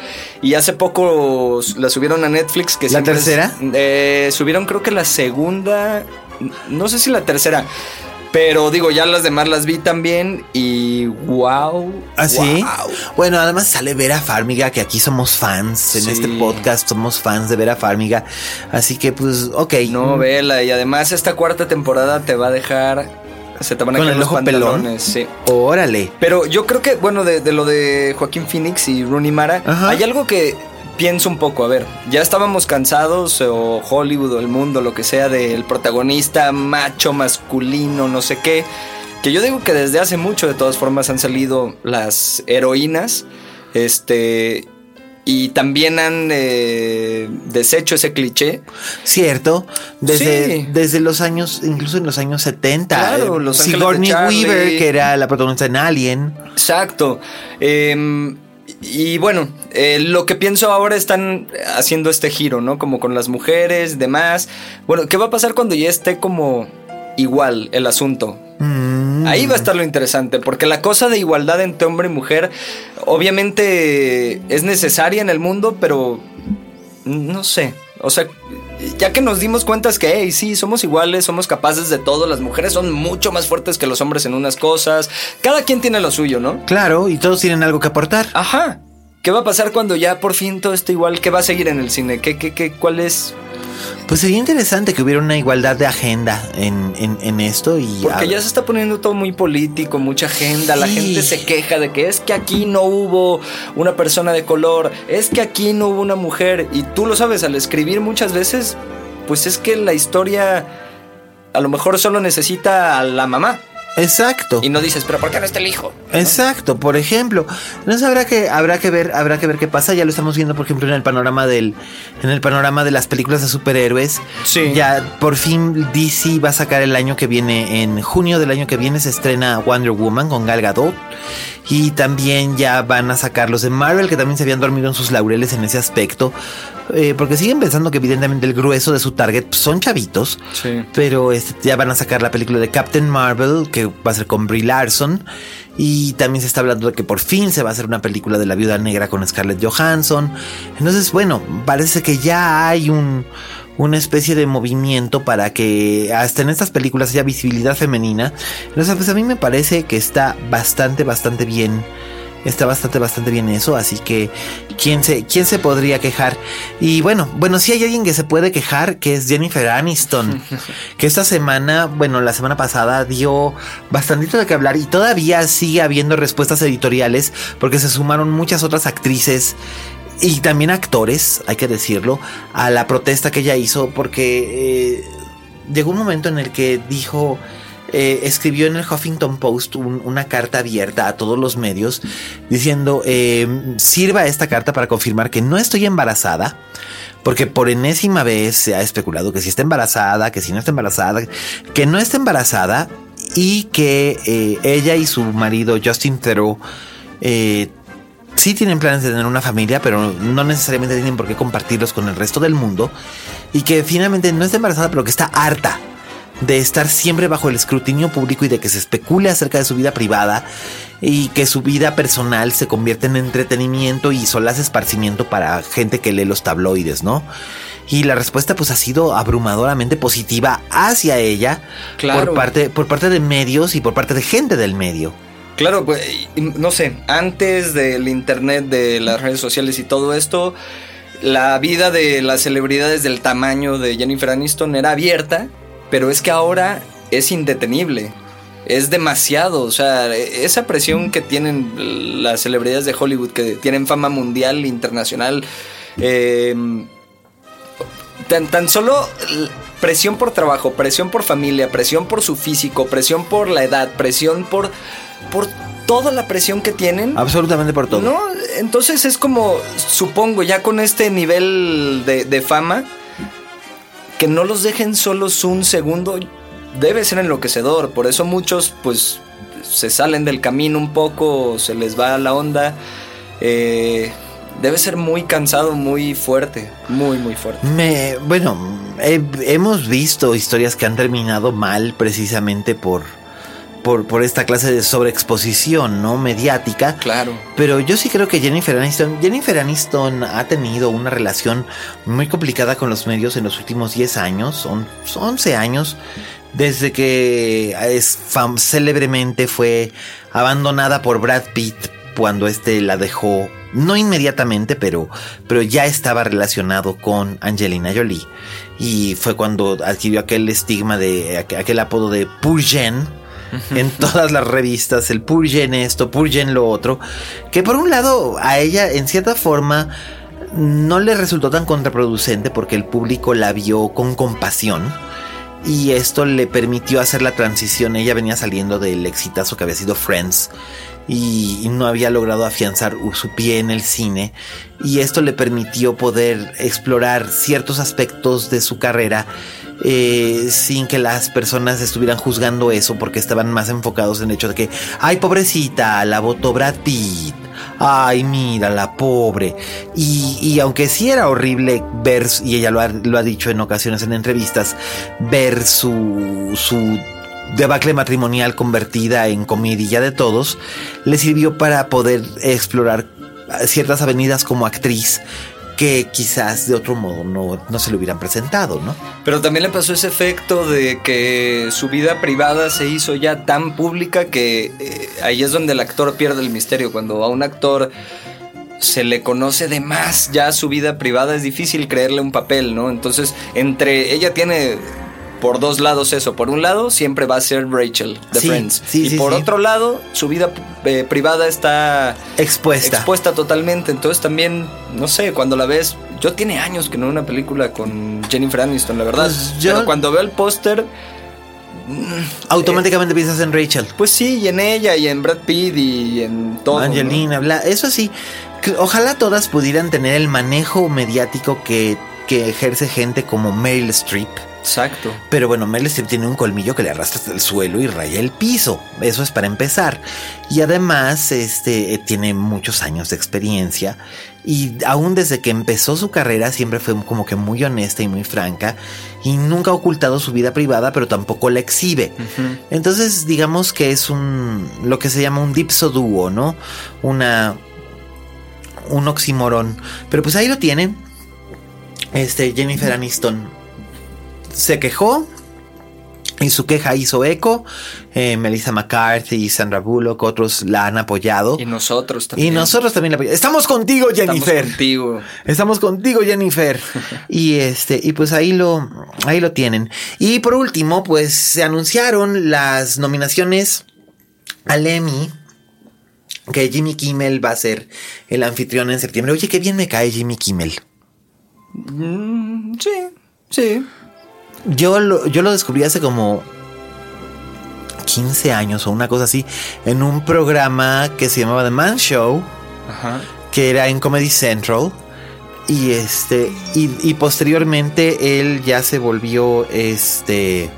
y hace poco la subieron a Netflix. Que ¿La es- tercera? eh, subieron creo que la segunda, no sé si la tercera, pero digo, ya las demás las vi también y wow. ¿Ah, sí? wow. Bueno, además sale Vera Farmiga, que aquí somos fans. En Sí. este podcast somos fans de Vera Farmiga. Así que, pues, ok. No, vela, y además esta cuarta temporada te va a dejar, se te van a caer los ojo pelón. pantalones, sí. Órale. Pero yo creo que, bueno, de, de lo de Joaquín Phoenix y Rooney Mara, Ajá. hay algo que pienso un poco. A ver, ya estábamos cansados, o Hollywood o el mundo, lo que sea, del protagonista macho, masculino, no sé qué. Que yo digo que desde hace mucho, de todas formas, han salido las heroínas. Este. Y también han eh, deshecho ese cliché. Cierto. Desde, Sí. desde los años, incluso en los años 70. Claro, eh, Los Sigourney. Weaver, que era la protagonista en Alien. Exacto. Em, y bueno, eh, lo que pienso ahora están haciendo este giro, ¿no? Como con las mujeres, demás. Bueno, ¿qué va a pasar cuando ya esté como igual el asunto? Mm. Ahí va a estar lo interesante, porque la cosa de igualdad entre hombre y mujer, obviamente es necesaria en el mundo, pero no sé. O sea, ya que nos dimos cuenta es que, hey, sí, somos iguales, somos capaces de todo, las mujeres son mucho más fuertes que los hombres en unas cosas, cada quien tiene lo suyo, ¿no? Claro, y todos tienen algo que aportar. Ajá. ¿Qué va a pasar cuando ya por fin todo esté igual? ¿Qué va a seguir en el cine? ¿Qué, qué, qué, cuál es? Pues sería interesante que hubiera una igualdad de agenda en, en, en esto. y Porque ya se está poniendo todo muy político, mucha agenda. La gente se queja de que es que aquí no hubo una persona de color, es que aquí no hubo una mujer. Y tú lo sabes, al escribir muchas veces, pues es que la historia a lo mejor solo necesita a la mamá. Exacto. Y no dices, pero ¿por qué no está el hijo? Exacto, por ejemplo. Entonces habrá que, habrá que ver, habrá que ver qué pasa. Ya lo estamos viendo, por ejemplo, en el panorama del, en el panorama de las películas de superhéroes. Sí. Ya por fin DC va a sacar el año que viene, en junio del año que viene se estrena Wonder Woman con Gal Gadot. Y también ya van a sacar los de Marvel, que también se habían dormido en sus laureles en ese aspecto. Eh, porque siguen pensando que evidentemente el grueso de su target son chavitos. Sí. Pero este, ya van a sacar la película de Captain Marvel, que va a ser con Brie Larson. Y también se está hablando de que por fin se va a hacer una película de la viuda negra con Scarlett Johansson. Entonces, bueno, parece que ya hay un, una especie de movimiento para que hasta en estas películas haya visibilidad femenina. Entonces, pues a mí me parece que está bastante, bastante bien. Está bastante, bastante bien eso, así que ¿quién se, quién se podría quejar? Y bueno, bueno, sí hay alguien que se puede quejar, que es Jennifer Aniston, que esta semana, bueno, la semana pasada dio bastantito de qué hablar y todavía sigue habiendo respuestas editoriales porque se sumaron muchas otras actrices y también actores, hay que decirlo, a la protesta que ella hizo porque eh, llegó un momento en el que dijo eh, escribió en el Huffington Post un- una carta abierta a todos los medios diciendo, eh, sirva esta carta para confirmar que no estoy embarazada, porque por enésima vez se ha especulado que si está embarazada, que si no está embarazada, que no está embarazada y que eh, ella y su marido Justin Theroux sí tienen planes de tener una familia, pero no necesariamente tienen por qué compartirlos con el resto del mundo. Y que finalmente no está embarazada, pero que está harta de estar siempre bajo el escrutinio público y de que se especule acerca de su vida privada y que su vida personal se convierte en entretenimiento y solaz esparcimiento para gente que lee los tabloides, ¿no? Y la respuesta pues ha sido abrumadoramente positiva hacia ella Claro. por parte por parte de medios y por parte de gente del medio. Claro, pues, no sé, antes del internet, de las redes sociales y todo esto, la vida de las celebridades del tamaño de Jennifer Aniston era abierta, pero es que ahora es indetenible. Es demasiado, o sea, esa presión que tienen las celebridades de Hollywood, que tienen fama mundial, internacional, eh, tan, tan solo presión por trabajo, presión por familia, presión por su físico, presión por la edad, presión por, por toda la presión que tienen. Absolutamente por todo. No, entonces es como, supongo, ya con este nivel de, de fama, que no los dejen solos un segundo debe ser enloquecedor. Por eso muchos, pues, se salen del camino un poco, se les va la onda. Eh, debe ser muy cansado, muy fuerte, muy, muy fuerte. Me, bueno, hemos visto historias que han terminado mal precisamente por, por, por, esta clase de sobreexposición, ¿no? Mediática. Claro. Pero yo sí creo que Jennifer Aniston, Jennifer Aniston ha tenido una relación muy complicada con los medios en los últimos 10 años, son 11 años, desde que es célebremente fue abandonada por Brad Pitt cuando este la dejó no inmediatamente, pero, pero ya estaba relacionado con Angelina Jolie. Y fue cuando adquirió aquel estigma de aquel apodo de Purgen en todas las revistas, el Purgen esto, Purgen lo otro, que por un lado a ella en cierta forma no le resultó tan contraproducente porque el público la vio con compasión y esto le permitió hacer la transición. Ella venía saliendo del exitazo que había sido Friends y, no había logrado afianzar su pie en el cine y esto le permitió poder explorar ciertos aspectos de su carrera eh, sin que las personas estuvieran juzgando eso porque estaban más enfocados en el hecho de que, ay pobrecita, la votó Brad Pitt ay, mira, la pobre. Y, aunque sí era horrible ver, y ella lo ha, lo ha dicho en ocasiones en entrevistas, ver su, su debacle matrimonial convertida en comidilla de todos, le sirvió para poder explorar ciertas avenidas como actriz que quizás de otro modo no, no, se le hubieran presentado, ¿no? Pero también le pasó ese efecto de que su vida privada se hizo ya tan pública que eh, ahí es donde el actor pierde el misterio. Cuando a un actor se le conoce de más ya su vida privada es difícil creerle un papel, ¿no? Entonces, entre ella tiene por dos lados eso. Por un lado, siempre va a ser Rachel de Friends. y por otro lado, su vida eh, privada está expuesta. Expuesta totalmente. Entonces también, no sé, cuando la ves, yo tiene años que no veo una película con Jennifer Aniston, la verdad. Pues Pero cuando veo el póster... Mm, Automáticamente piensas en Rachel. Pues sí, y en ella, y en Brad Pitt, y en todo. Angelina, bla. Eso sí, ojalá todas pudieran tener el manejo mediático que, que ejerce gente como Meryl Streep Exacto. Pero bueno, Mel tiene un colmillo que le arrastra hasta el suelo y raya el piso. Eso es para empezar. Y además, este tiene muchos años de experiencia. Y aún desde que empezó su carrera siempre fue como que muy honesta y muy franca. Y nunca ha ocultado su vida privada, pero tampoco la exhibe. Entonces, digamos que es un. lo que se llama un dipso dúo, ¿no? Una. un oximorón. Pero pues ahí lo tienen. Este, Jennifer Aniston se quejó y su queja hizo eco. Eh, Melissa McCarthy y Sandra Bullock, otros la han apoyado. Y nosotros también. Y nosotros también la apoyamos. Estamos contigo, Jennifer. Estamos contigo. Estamos contigo, Jennifer. y este, y pues ahí lo, ahí lo tienen. Y por último, pues se anunciaron las nominaciones al Emmy. Que Jimmy Kimmel va a ser el anfitrión en septiembre. Oye, qué bien me cae Jimmy Kimmel. Mm, sí, sí. Yo lo, yo lo descubrí hace como 15 años o una cosa así en un programa que se llamaba The Man Show, que era en Comedy Central. Y este, y, posteriormente él ya se volvió este.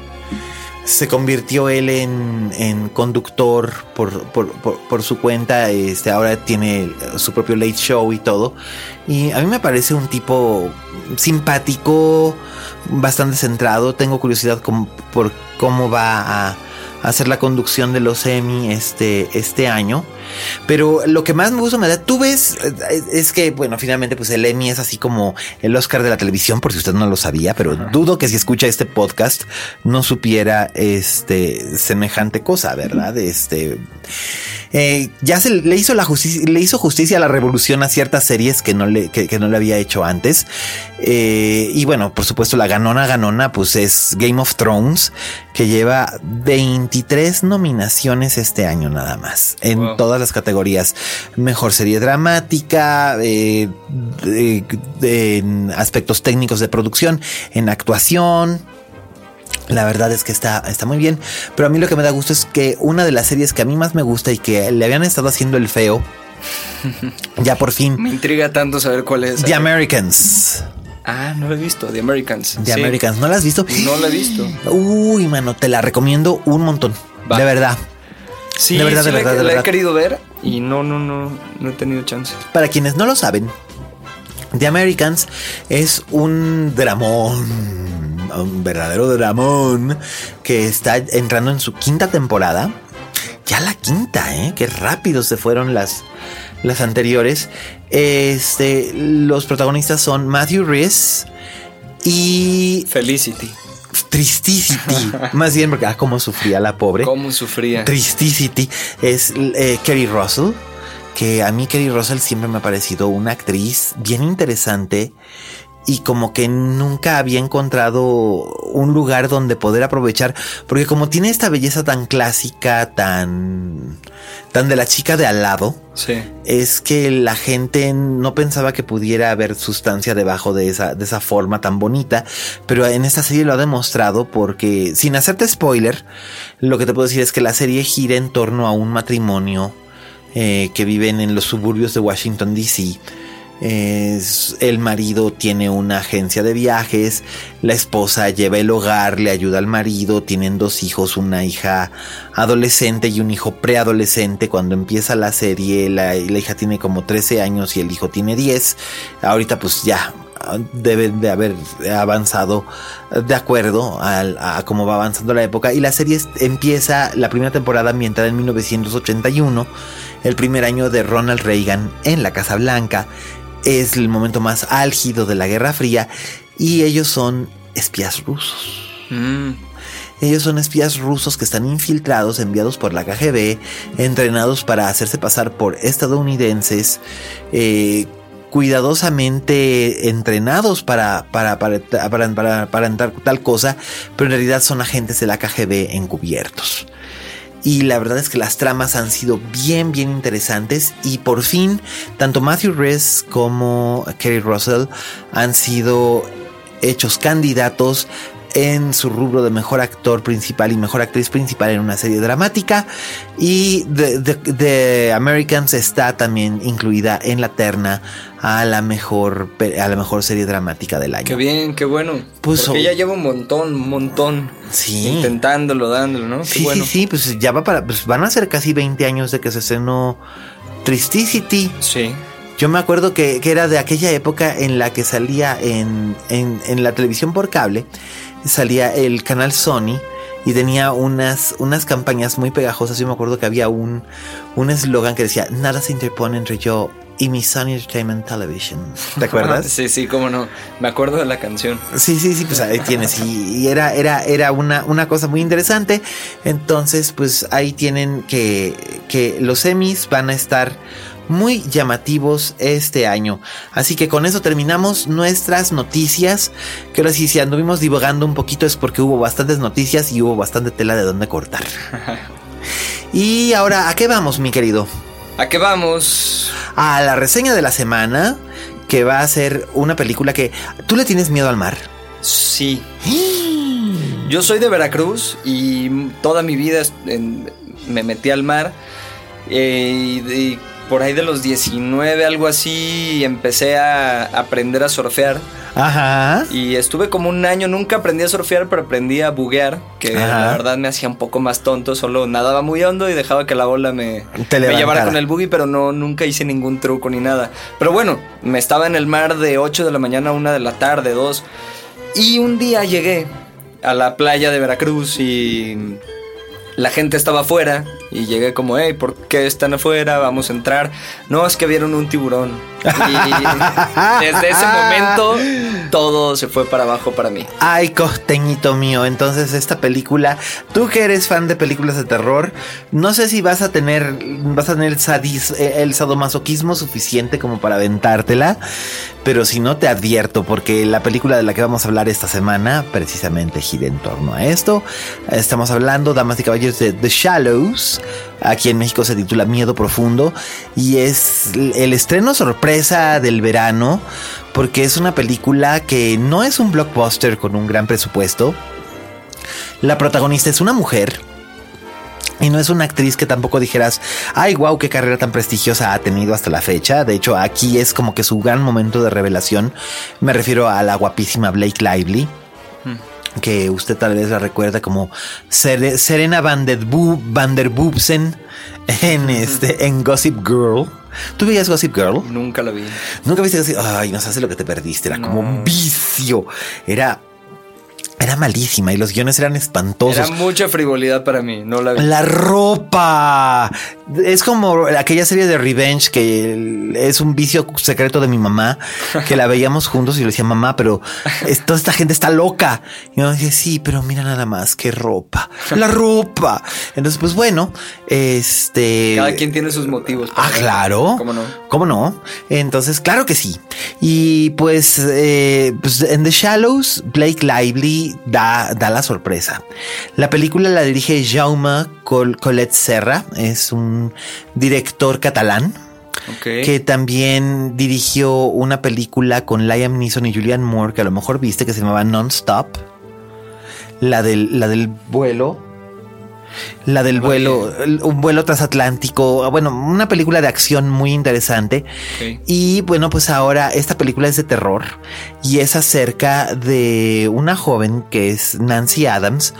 Se convirtió él en, conductor por, por, su cuenta. Este, ahora tiene su propio late show y todo. Y a mí me parece un tipo simpático, bastante centrado. Tengo curiosidad por cómo va a hacer la conducción de los Emmy este, este año. Pero lo que más me gusta me da, tú ves, eh, es que, bueno, finalmente, pues el Emmy es así como el Oscar de la televisión, por si usted no lo sabía, pero dudo que si escucha este podcast no supiera este semejante cosa, ¿verdad? Este. Eh, ya se le hizo la justicia, le hizo justicia a la revolución a ciertas series que no le, que, no le había hecho antes. Eh, y bueno, por supuesto, la ganona ganona, pues es Game of Thrones, que lleva 23 nominaciones este año nada más. En todas las categorías. Mejor serie dramática, eh, en aspectos técnicos de producción, en actuación, La verdad es que está, está muy bien. Pero a mí lo que me da gusto es que una de las series que a mí más me gusta y que le habían estado haciendo el feo, ya por fin. Me intriga tanto saber cuál es. The Americans. Ah, no lo he visto, The Americans. The Americans, ¿no la has visto? No la he visto. Uy, mano, te la recomiendo un montón. De verdad. Sí, de verdad, de verdad, la, la he querido ver y no, no, no, no he tenido chance. Para quienes no lo saben, The Americans es un dramón, un verdadero dramón que está entrando en su quinta temporada. Ya la quinta, ¿eh? Qué rápido se fueron las, las anteriores. Este, los protagonistas son Matthew Rhys y Felicity. Tristicity, más bien porque ah, cómo sufría la pobre. Cómo sufría. Tristicity es eh, Kerry Russell que a mí Kerry Russell siempre me ha parecido una actriz bien interesante y como que nunca había encontrado un lugar donde poder aprovechar, porque como tiene esta belleza tan clásica, tan tan de la chica de al lado, sí. es que la gente no pensaba que pudiera haber sustancia debajo de esa de esa forma tan bonita, pero en esta serie lo ha demostrado porque sin hacerte spoiler, lo que te puedo decir es que la serie gira en torno a un matrimonio eh, que viven en los suburbios de Washington, D.C. el marido tiene una agencia de viajes, la esposa lleva el hogar, le ayuda al marido, tienen dos hijos, una hija adolescente y un hijo preadolescente. Cuando empieza la serie, la, hija tiene como 13 años y el hijo tiene 10. Ahorita pues ya deben de haber avanzado de acuerdo a, a, cómo va avanzando la época. Y la serie empieza la primera temporada ambientada en 1981 el primer año de Ronald Reagan en la Casa Blanca. Es el momento más álgido de la Guerra Fría y ellos son espías rusos. Mm. Ellos son espías rusos que están infiltrados, enviados por la KGB, entrenados para hacerse pasar por estadounidenses, eh, cuidadosamente entrenados para, para, para, para, para tal cosa, pero en realidad son agentes de la KGB encubiertos. Y la verdad es que las tramas han sido bien, bien interesantes. Y por fin, tanto Matthew Rhys como Kerry Russell han sido hechos candidatos en su rubro de mejor actor principal y mejor actriz principal en una serie dramática. Y The, Americans está también incluida en la terna a la mejor a la mejor serie dramática del año. Qué bien, qué bueno. Pues Porque ya lleva un montón, un montón. Sí. Intentándolo, dándolo, ¿no? Qué sí, bueno. sí, sí, pues ya va para pues van a ser casi 20 años de que se estrenó Tristicity. Sí. Yo me acuerdo que, que, era de aquella época en la que salía en, en, en la televisión por cable salía el canal Sony y tenía unas, unas campañas muy pegajosas. Yo me acuerdo que había un un eslogan que decía, nada se interpone entre yo y mi Sony Entertainment Television. ¿Te acuerdas? sí, sí, cómo no. Me acuerdo de la canción. Sí, sí, sí, pues ahí tienes. Y, era, era, era una, una cosa muy interesante. Entonces, pues ahí tienen que, que los semis van a estar muy llamativos este año. Así que con eso terminamos nuestras noticias. Que ahora sí, si anduvimos divagando un poquito es porque hubo bastantes noticias y hubo bastante tela de dónde cortar. y ahora, ¿a qué vamos, mi querido? ¿A qué vamos? A la reseña de la semana, que va a ser una película que... ¿Tú le tienes miedo al mar? Sí. Yo soy de Veracruz y toda mi vida me metí al mar. Eh, y por ahí de los 19, algo así, empecé a aprender a surfear. Ajá. Y estuve como un año, nunca aprendí a surfear, pero aprendí a buguear, que la verdad me hacía un poco más tonto, solo nadaba muy hondo y dejaba que la ola me, me llevara con el buggy, pero no, nunca hice ningún truco ni nada. Pero bueno, me estaba en el mar de 8 de la mañana a 1 de la tarde, 2. Y un día llegué a la playa de Veracruz y la gente estaba afuera y llegué como, hey, ¿por qué están afuera? Vamos a entrar. No, es que vieron un tiburón. Y desde ese momento todo se fue para abajo para mí. Ay, costeñito mío. Entonces esta película, tú que eres fan de películas de terror, no sé si vas a tener, vas a tener el, sadis, el sadomasoquismo suficiente como para aventártela. Pero si no, te advierto, porque la película de la que vamos a hablar esta semana precisamente gira en torno a esto. Estamos hablando, damas y caballeros, de The Shallows. Aquí en México se titula Miedo Profundo. Y es el estreno sorpresa del verano, porque es una película que no es un blockbuster con un gran presupuesto. La protagonista es una mujer. Y no es una actriz que tampoco dijeras, ay, wow, qué carrera tan prestigiosa ha tenido hasta la fecha. De hecho, aquí es como que su gran momento de revelación. Me refiero a la guapísima Blake Lively que usted tal vez la recuerda como Serena Van der, Van der Boobsen en, este, en Gossip Girl. ¿Tú veías Gossip Girl? Nunca la vi. Nunca viste Gossip Ay, no sabes lo que te perdiste. Era como un vicio. Era era malísima y los guiones eran espantosos. Era mucha frivolidad para mí, no la vi. La ropa. Es como aquella serie de Revenge que es un vicio secreto de mi mamá, que la veíamos juntos y le decía, mamá, pero toda esta gente está loca. Y yo decía, sí, pero mira nada más, qué ropa. La ropa. Entonces, pues bueno, este... Cada quien tiene sus motivos. Ah, claro. ¿Cómo no? ¿Cómo no? Entonces, claro que sí. Y pues, eh, pues en The Shallows, Blake Lively da, da la sorpresa. La película la dirige Jaume Colette Serra, es un director catalán. Que también dirigió una película con Liam Neeson y Julianne Moore, que a lo mejor viste, que se llamaba Non-Stop. La del, la del vuelo la del vuelo, un vuelo transatlántico, bueno, una película de acción muy interesante. Y bueno, pues ahora esta película es de terror y es acerca de una joven que es Nancy Adams,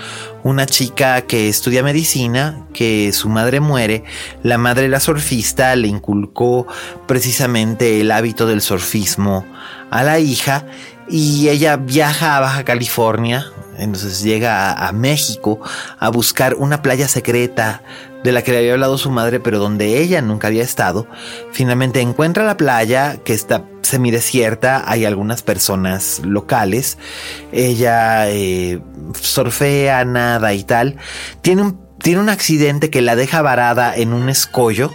una chica que estudia medicina, que su madre muere, la madre era surfista, le inculcó precisamente el hábito del surfismo a la hija y ella viaja a Baja California, entonces llega a, México a buscar una playa secreta de la que le había hablado su madre, pero donde ella nunca había estado. Finalmente encuentra la playa que está semidesierta, hay algunas personas locales. Ella eh, surfea, nada y tal. Tiene un, tiene un accidente que la deja varada en un escollo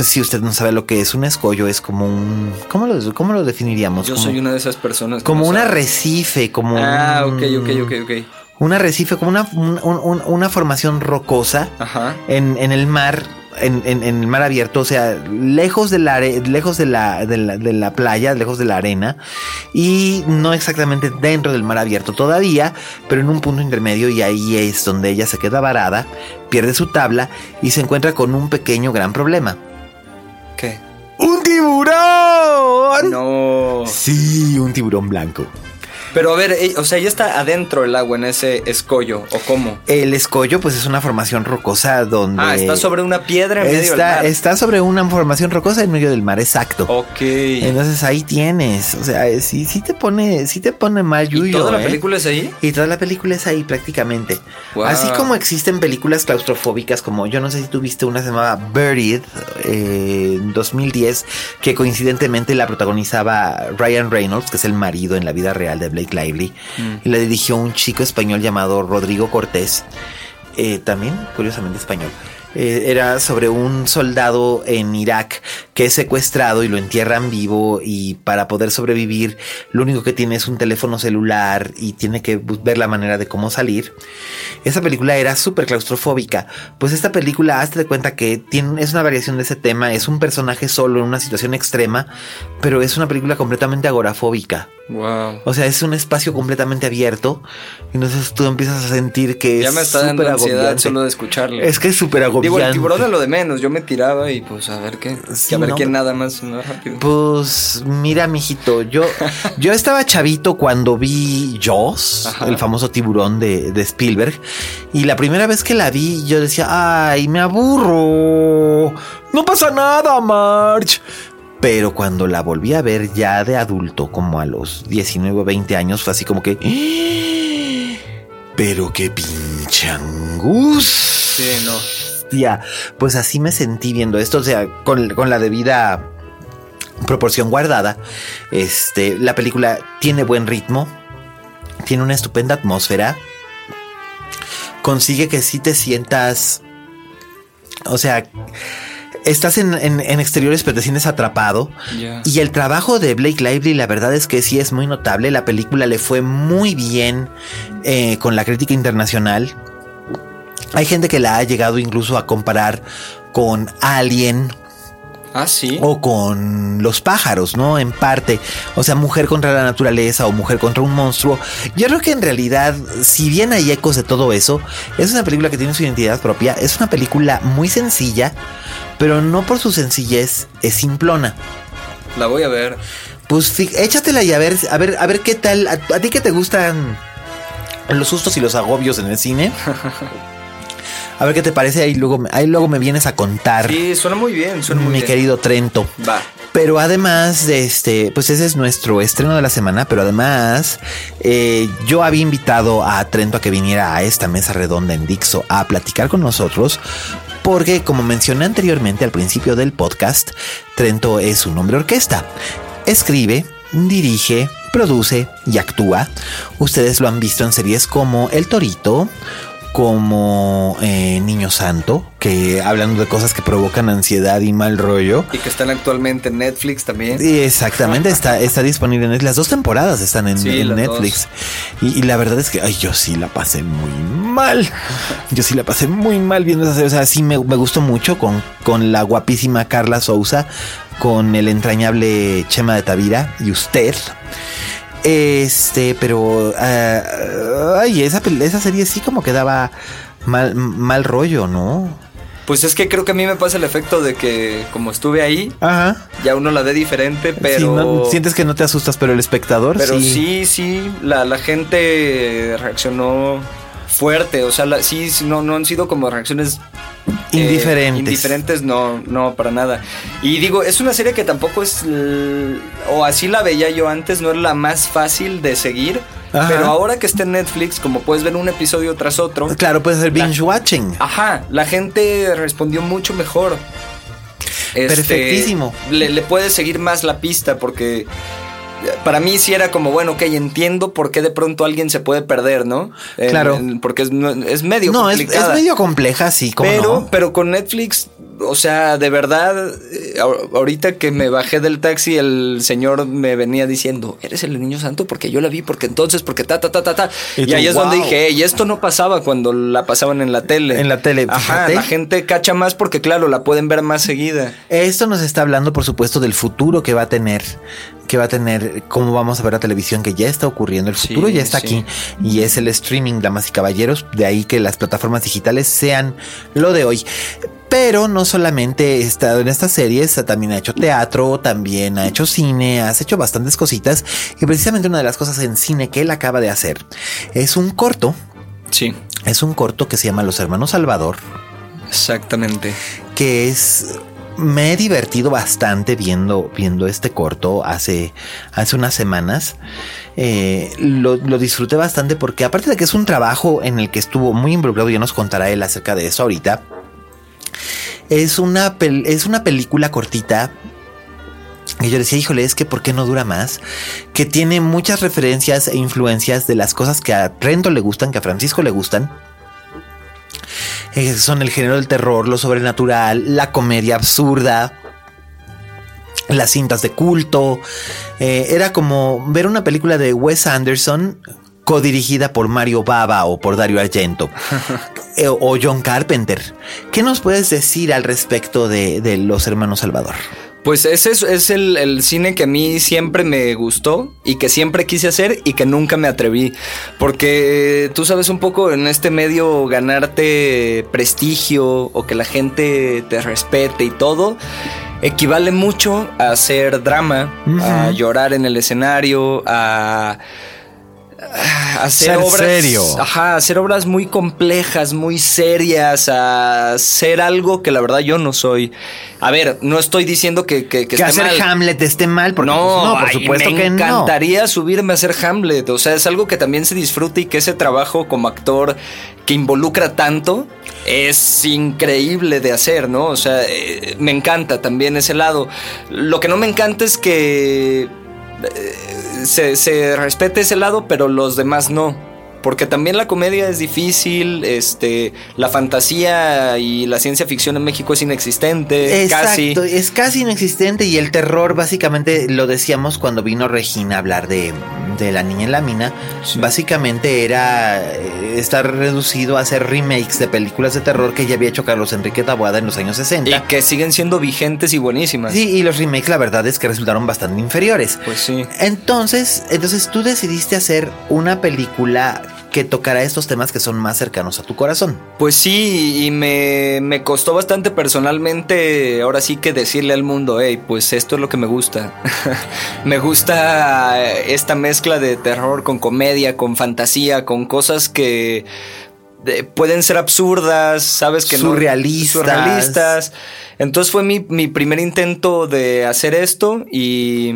si usted no sabe lo que es un escollo, es como un. ¿Cómo lo, cómo lo definiríamos? Yo soy una de esas personas. Como un arrecife, como. Ah, ok, ok, ok, ok. Un arrecife, como una, una formación rocosa En, en el mar en, en, el mar abierto, o sea, lejos, de la, lejos de la, de, la, de la playa, lejos de la arena, y no exactamente dentro del mar abierto todavía, pero en un punto intermedio, y ahí es donde ella se queda varada, pierde su tabla y se encuentra con un pequeño gran problema. ¿Qué? ¡Un tiburón! No. Sí, un tiburón blanco. Pero a ver, eh, o sea, ya está adentro el agua en ese escollo, ¿o cómo? El escollo, pues es una formación rocosa donde. Ah, está sobre una piedra en medio del mar. Está sobre una formación rocosa en medio del mar, exacto. Ok. Entonces ahí tienes. O sea, sí, sí te pone, sí te pone mal yuyo. ¿Y toda la ¿eh? película es ahí? Y toda la película es ahí prácticamente. Así como existen películas claustrofóbicas, como yo no sé si tú viste una se llamaba Buried eh, en 2010, que coincidentemente la protagonizaba Ryan Reynolds, que es el marido en la vida real de Blake Lively. Mm. Y la dirigió un chico español llamado Rodrigo Cortés, eh, también curiosamente español. Eh, era sobre un soldado en Irak que es secuestrado y lo entierran vivo y para poder sobrevivir lo único que tiene es un teléfono celular y tiene que ver la manera de cómo salir. Esa película era súper claustrofóbica. Pues esta película, hazte de cuenta que tiene, es una variación de ese tema, es un personaje solo en una situación extrema, pero es una película completamente agorafóbica. Wow. O sea, es un espacio completamente abierto. Y entonces tú empiezas a sentir que ya me está dando ansiedad solo de escucharle. Es que es súper agobiante. Digo, el tiburón es lo de menos. Yo me tiraba y pues a ver qué. a ver quién nada más, rápido. Pues mira, mijito, yo, yo estaba chavito cuando vi Jaws, el famoso tiburón de, de Spielberg. Y la primera vez que la vi, yo decía, ay, me aburro. No pasa nada, March. Pero cuando la volví a ver ya de adulto, como a los 19 o 20 años, fue así como que... Pero qué pinche angustia. Sí, no. Pues así me sentí viendo esto, o sea, con, con la debida proporción guardada. Este, la película tiene buen ritmo, tiene una estupenda atmósfera, consigue que si te sientas, o sea, estás en, exteriores pero te sientes atrapado. Y el trabajo de Blake Lively, la verdad es que sí es muy notable. La película le fue muy bien eh, con la crítica internacional. Hay gente que la ha llegado incluso a comparar con Alien Ah, sí. O con los pájaros, ¿no? En parte. O sea, mujer contra la naturaleza o mujer contra un monstruo. Yo creo que en realidad, si bien hay ecos de todo eso, es una película que tiene su identidad propia. Es una película muy sencilla, pero no por su sencillez es simplona. La voy a ver. Pues échatela y a ver, a ver, a ver qué tal. ¿A, a ti que te gustan los sustos y los agobios en el cine? A ver qué te parece, ahí luego, ahí luego me vienes a contar. Sí, suena muy bien, suena muy mi querido Trento. Va. Pero además de este, pues ese es nuestro estreno de la semana, pero además eh, yo había invitado a Trento a que viniera a esta mesa redonda en Dixo a platicar con nosotros porque como mencioné anteriormente al principio del podcast, Trento es un hombre orquesta. Escribe, dirige, produce y actúa. Ustedes lo han visto en series como El Torito, como eh, Niño Santo, que hablando de cosas que provocan ansiedad y mal rollo. Y que están actualmente en Netflix también. Y exactamente, está, está disponible en Las dos temporadas están en, Netflix. Y, la verdad es que, ay, yo sí la pasé muy mal. Yo sí la pasé muy mal viendo esa serie. O sea, sí me, me gustó mucho con, con la guapísima Carla Sousa, con el entrañable Chema de Tavira y usted. Este, pero. Uh, ay, esa, esa serie sí como que daba mal, mal rollo, ¿no? Pues es que creo que a mí me pasa el efecto de que como estuve ahí, ya uno la ve diferente, pero... sientes que no te asustas, pero el espectador pero sí. sí, la, la gente reaccionó fuerte, o sea, sí, no, no han sido como reacciones Indiferentes. indiferentes, no, no, para nada. Y digo, es una serie que tampoco es, o así la veía yo antes, no es la más fácil de seguir. Pero ahora que está en Netflix, como puedes ver un episodio tras otro. Claro, puedes hacer binge watching. Ajá, la gente respondió mucho mejor. Este, Perfectísimo. Le, le puedes seguir más la pista porque para mí sí era como, bueno, ok, entiendo por qué de pronto alguien se puede perder, ¿no? Claro. porque es, es medio no, Es, medio compleja, sí, como pero, pero con Netflix o sea, de verdad, eh, ahorita que me bajé del taxi, el señor me venía diciendo, ¿eres el niño santo? Porque yo la vi, porque entonces, porque ta, ta, ta, ta, ta. Y, ahí es donde dije, y esto no pasaba cuando la pasaban en la tele. En la tele, Ajá, la gente cacha más porque, claro, la pueden ver más seguida. Esto nos está hablando, por supuesto, del futuro que va a tener que va a tener, cómo vamos a ver la televisión que ya está ocurriendo. El futuro ya está aquí y es el streaming, damas y caballeros. De ahí que las plataformas digitales sean lo de hoy. Pero no solamente he estado en estas series, también ha hecho teatro, también ha hecho cine, has hecho bastantes cositas. Y precisamente una de las cosas en cine que él acaba de hacer es un corto. Sí. Es un corto que se llama Los Hermanos Salvador. Exactamente. Que es me he divertido bastante viendo, viendo este corto hace, hace unas semanas. Eh, lo, lo, disfruté bastante porque aparte de que es un trabajo en el que estuvo muy involucrado, ya nos contará él acerca de eso ahorita. Es una, es una película cortita y yo decía, híjole, es que ¿por qué no dura más? Que tiene muchas referencias e influencias de las cosas que a Trento le gustan, que a Francisco le gustan. Eh, son el género del terror, lo sobrenatural, la comedia absurda, las cintas de culto. Eh, era como ver una película de Wes Anderson codirigida por Mario Baba o por Dario Argento eh, o John Carpenter. ¿Qué nos puedes decir al respecto de, Los Hermanos Salvador? Pues ese es, el, cine que a mí siempre me gustó y que siempre quise hacer y que nunca me atreví. Porque tú sabes un poco en este medio ganarte prestigio o que la gente te respete y todo equivale mucho a hacer drama, a llorar en el escenario, a hacer obras. Serio. Ajá, hacer obras muy complejas, muy serias, a hacer algo que la verdad yo no soy. A ver, no estoy diciendo que, que, que, hacer Hamlet esté mal, porque no, pues, por supuesto que no. Me encantaría subirme a hacer Hamlet. O sea, es algo que también se disfruta y que ese trabajo como actor que involucra tanto es increíble de hacer, ¿no? O sea, eh, me encanta también ese lado. Lo que no me encanta es que eh, se, respete ese lado, pero los demás no. Porque también la comedia es difícil, este, la fantasía y la ciencia ficción en México es inexistente. Exacto, es casi inexistente y el terror básicamente lo decíamos cuando vino Regina a hablar de, de La Niña en la Mina, básicamente era eh, estar reducido a hacer remakes de películas de terror que ya había hecho Carlos Enrique Taboada en los años 60. Y que siguen siendo vigentes y buenísimas. Sí, y los remakes la verdad es que resultaron bastante inferiores. Pues sí. Entonces, entonces tú decidiste hacer una película que tocará estos temas que son más cercanos a tu corazón. Pues sí, y me, me costó bastante personalmente, ahora sí que decirle al mundo, hey, pues esto es lo que me gusta. me gusta esta mezcla de terror con comedia, con fantasía, con cosas que de- pueden ser absurdas, sabes que Surrealistas. no surrealistas. Entonces fue mi, mi primer intento de hacer esto y